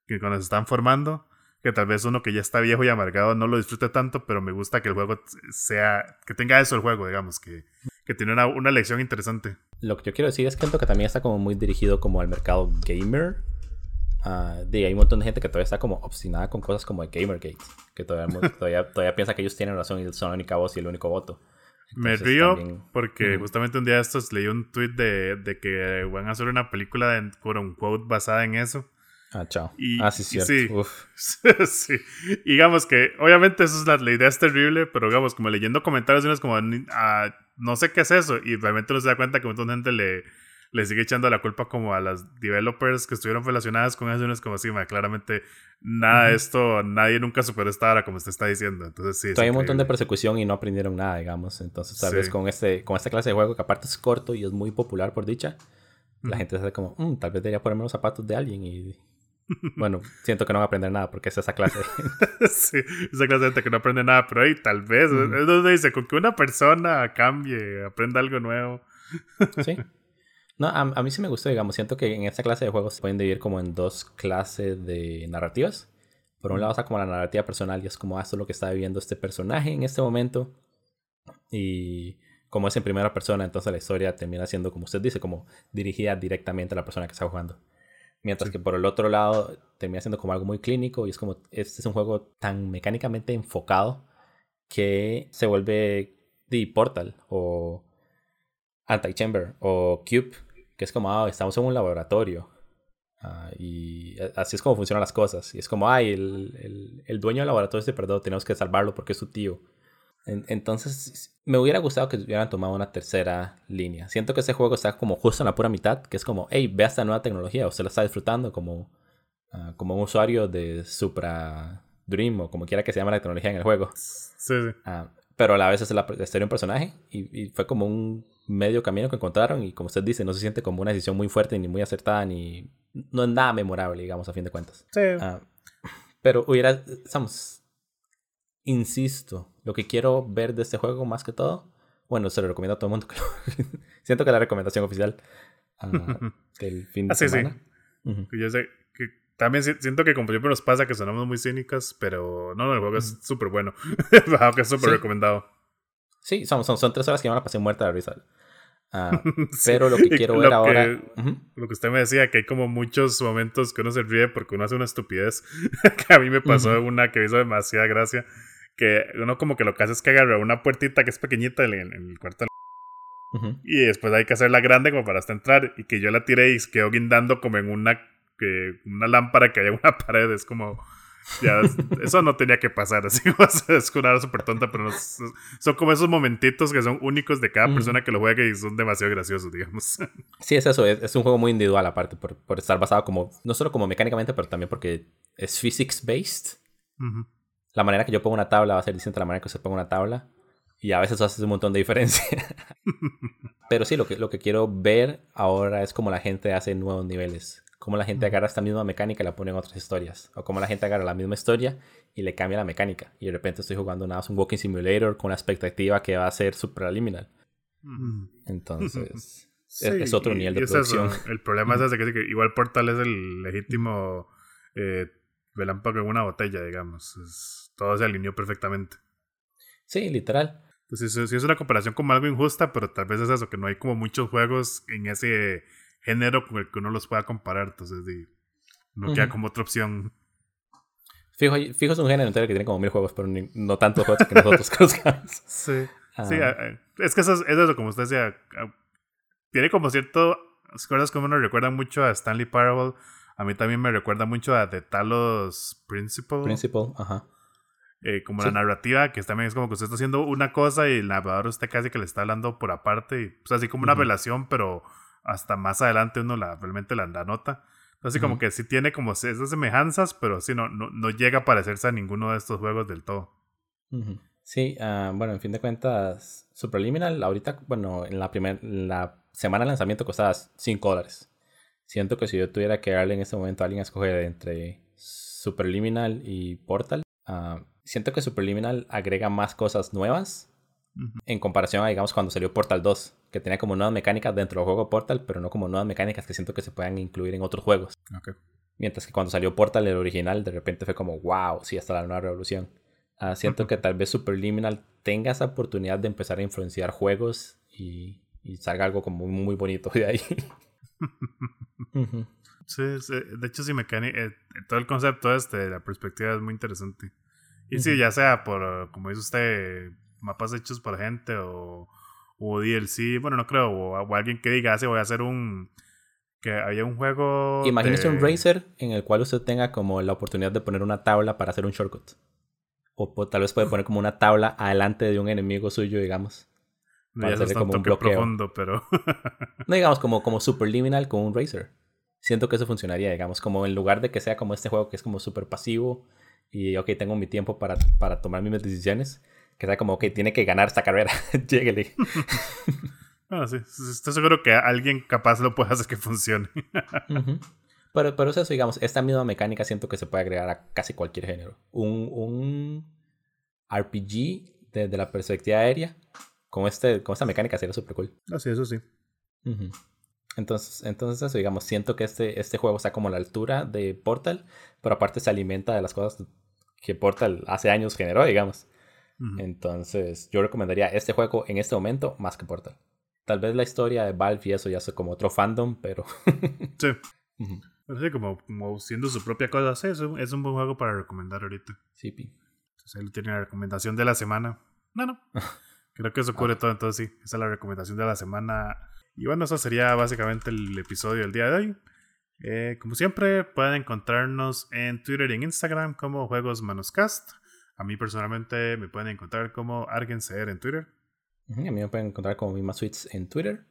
Speaker 1: que cuando se están formando, que tal vez uno que ya está viejo y amargado no lo disfrute tanto, pero me gusta que el juego sea, que tenga eso el juego, digamos, que, que tiene una, una lección interesante.
Speaker 2: Lo que yo quiero decir es que que también está como muy dirigido como al mercado gamer. Uh, hay un montón de gente que todavía está como obstinada con cosas como el Gamergate, que todavía, todavía, todavía piensa que ellos tienen razón y son la única voz y el único voto.
Speaker 1: Me río porque justamente un día de estos leí un tweet de, de, que van a hacer una película de un quote basada en eso.
Speaker 2: Ah, chao. ah, sí, cierto.
Speaker 1: Sí, sí. digamos que, obviamente, eso es la, la, idea es terrible, pero digamos, como leyendo comentarios, uno es como, ah, no sé qué es eso. Y realmente uno se da cuenta que un montón de gente le, le sigue echando la culpa como a las developers que estuvieron relacionadas con eso. es como así, claramente nada de esto, nadie nunca superó esta hora como usted está diciendo. Entonces sí.
Speaker 2: Hay un montón de persecución y no aprendieron nada, digamos. Entonces tal vez con, este, con esta clase de juego que aparte es corto y es muy popular por dicha, la gente se hace como, mm, tal vez debería ponerme los zapatos de alguien y... Bueno, siento que no van a aprender nada porque es esa clase.
Speaker 1: sí, esa clase de gente que no aprende nada, pero ahí tal vez, es donde dice, con que una persona cambie, aprenda algo nuevo.
Speaker 2: sí. No, a, mí sí me gustó, digamos. Siento que en esta clase de juegos se pueden dividir como en dos clases de narrativas. Por un lado está como la narrativa personal y es como, ah, esto es lo que está viviendo este personaje en este momento. Y como es en primera persona, entonces la historia termina siendo, como usted dice, como dirigida directamente a la persona que está jugando. Mientras que por el otro lado termina siendo como algo muy clínico y es como, este es un juego tan mecánicamente enfocado que se vuelve The Portal o Anti-Chamber o Cube que es como, ah, estamos en un laboratorio. Ah, y así es como funcionan las cosas. Y es como, ay, el, el, el dueño del laboratorio se perdió, tenemos que salvarlo porque es su tío. entonces, me hubiera gustado que hubieran tomado una tercera línea. Siento que ese juego está como justo en la pura mitad, que es como, hey, ve esta nueva tecnología, usted la está disfrutando como, uh, como un usuario de Supra Dream o como quiera que se llame la tecnología en el juego.
Speaker 1: Sí, sí.
Speaker 2: Uh, pero a la vez es la, historia de un personaje y, y, fue como un medio camino que encontraron y como usted dice, no se siente como una decisión muy fuerte ni muy acertada ni no es nada memorable, digamos, a fin de cuentas.
Speaker 1: Sí.
Speaker 2: Ah, pero hubiera, estamos, insisto, lo que quiero ver de este juego más que todo, bueno, se lo recomiendo a todo el mundo. Siento que la recomendación oficial uh, del fin de
Speaker 1: ah, sí,
Speaker 2: semana.
Speaker 1: Sí. Yo sé que también siento que como siempre nos pasa que sonamos muy cínicas, pero no, no el juego es súper bueno. que es súper recomendado.
Speaker 2: Sí, son, son, son, tres horas que yo me la pasé muerta de risa. Uh, pero lo que quiero ver ahora.
Speaker 1: Lo que usted me decía, que hay como muchos momentos que uno se ríe porque uno hace una estupidez. que a mí me pasó una que hizo demasiada gracia que uno como que lo que hace es que agarra una puertita que es pequeñita en, el cuarto. Y después hay que hacerla grande como para hasta entrar. Y que yo la tiré y quedó guindando como en una, que, una lámpara que hay en una pared. Es como... Ya, eso no tenía que pasar, así es una súper tonta, pero son como esos momentitos que son únicos de cada persona que lo juega y son demasiado graciosos, digamos.
Speaker 2: Sí, es eso, es, un juego muy individual aparte, por, por, estar basado como, no solo como mecánicamente, pero también porque es physics-based la manera que yo pongo una tabla va a ser distinta a la manera que usted ponga una tabla. Y a veces eso hace un montón de diferencia. Pero sí, lo que, lo que quiero ver ahora es cómo la gente hace nuevos niveles. Cómo la gente agarra esta misma mecánica y la pone en otras historias. O cómo la gente agarra la misma historia y le cambia la mecánica. Y de repente estoy jugando nada un Walking Simulator con la expectativa que va a ser supraliminal. Entonces, es, otro nivel de producción.
Speaker 1: El problema es ese que, igual Portal es el legítimo eh, relámpago en una botella, digamos. todo se alineó perfectamente.
Speaker 2: Sí, literal.
Speaker 1: Entonces, sí es una comparación como algo injusta, pero tal vez es eso, que no hay como muchos juegos en ese género con el que uno los pueda comparar. Entonces, no queda como otra opción.
Speaker 2: Fijo, fijo es un género entero que tiene como mil juegos, pero no tantos juegos que nosotros conozcamos.
Speaker 1: Sí. Sí, ah. es que eso es, eso como usted decía. Tiene como cierto. Cosas como nos recuerdan mucho a Stanley Parable a mí también me recuerda mucho a The Talos Principle.
Speaker 2: Principle, ajá.
Speaker 1: Eh, como la narrativa, que también es como que usted está haciendo una cosa y el narrador usted casi que le está hablando por aparte. Y, pues así como una relación, pero hasta más adelante uno la, realmente la, nota. Entonces, como que sí tiene como esas semejanzas, pero sí no, no, no, llega a parecerse a ninguno de estos juegos del todo.
Speaker 2: Sí, uh, bueno, en fin de cuentas, Superliminal, ahorita, bueno, en la, primera la semana de lanzamiento costaba 5 dólares. Siento que si yo tuviera que darle en este momento a alguien a escoger entre Superliminal y Portal, uh, siento que Superliminal agrega más cosas nuevas en comparación a, digamos, cuando salió Portal 2, que tenía como nuevas mecánicas dentro del juego Portal, pero no como nuevas mecánicas que siento que se puedan incluir en otros juegos. Mientras que cuando salió Portal, el original, de repente fue como, wow, sí, hasta la nueva revolución. Uh, siento que tal vez Superliminal tenga esa oportunidad de empezar a influenciar juegos y, y salga algo como muy bonito de ahí.
Speaker 1: sí, de hecho, sí, mecánica, eh, todo el concepto este, la perspectiva es muy interesante. Y sí, ya sea por, como dice usted, mapas hechos por gente o, o DLC, bueno, no creo, o, alguien que diga, sí, voy a hacer un. que haya un juego.
Speaker 2: Imagínese un racer en el cual usted tenga como la oportunidad de poner una tabla para hacer un shortcut. O, tal vez puede poner como una tabla adelante de un enemigo suyo, digamos.
Speaker 1: Para hacerle como un bloqueo. profundo, pero.
Speaker 2: no digamos como, como superliminal con un racer. Siento que eso funcionaría, digamos, como en lugar de que sea como este juego que es como súper pasivo y, ok, tengo mi tiempo para, para tomar mis decisiones, que sea como, ok, tiene que ganar esta carrera, lléguele.
Speaker 1: ah, sí, estoy seguro que alguien capaz lo puede hacer que funcione.
Speaker 2: pero, pero eso, digamos, esta misma mecánica siento que se puede agregar a casi cualquier género. Un, un RPG desde la perspectiva aérea con, este, con esta mecánica sería súper cool.
Speaker 1: Ah, sí, eso sí.
Speaker 2: Entonces, entonces eso, digamos, siento que este, este juego está como a la altura de Portal, pero aparte se alimenta de las cosas que Portal hace años generó, digamos. Entonces, yo recomendaría este juego en este momento más que Portal. Tal vez la historia de Valve y eso ya es como otro fandom, pero...
Speaker 1: sí. Pero sí, como, como, siendo su propia cosa, sí, es un, es un buen juego para recomendar ahorita.
Speaker 2: Sí, pi.
Speaker 1: Entonces él tiene la recomendación de la semana. No, no. Creo que eso cubre todo, entonces sí, esa es la recomendación de la semana. Y bueno, eso sería básicamente el episodio del día de hoy. Eh, como siempre, pueden encontrarnos en Twitter y en Instagram como Juegos Manuscast. A mí personalmente me pueden encontrar como ArgenCR en Twitter.
Speaker 2: a mí me pueden encontrar como Mima en Twitter.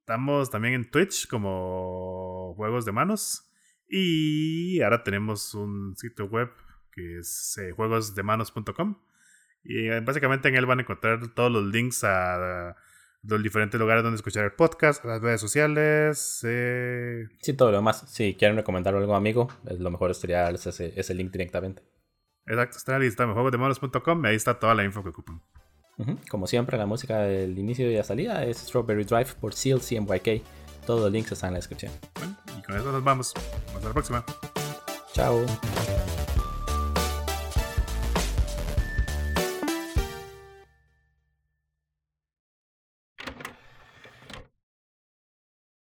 Speaker 1: Estamos también en Twitch como Juegos de Manos. Y ahora tenemos un sitio web que es eh, juegosdemanos.com Y eh, básicamente en él van a encontrar todos los links a, los diferentes lugares donde escuchar el podcast, las redes sociales. Eh...
Speaker 2: Sí, todo lo demás. Si quieren recomendar algo amigo, lo mejor sería ese, ese link directamente.
Speaker 1: Exacto, está la lista juegosdemonos.com y ahí está toda la info que ocupan.
Speaker 2: Como siempre, la música del inicio y la salida es Strawberry Drive por CLCMYK. Todos los links están en la descripción.
Speaker 1: Bueno, y con eso nos vamos. Hasta la próxima.
Speaker 2: Chao.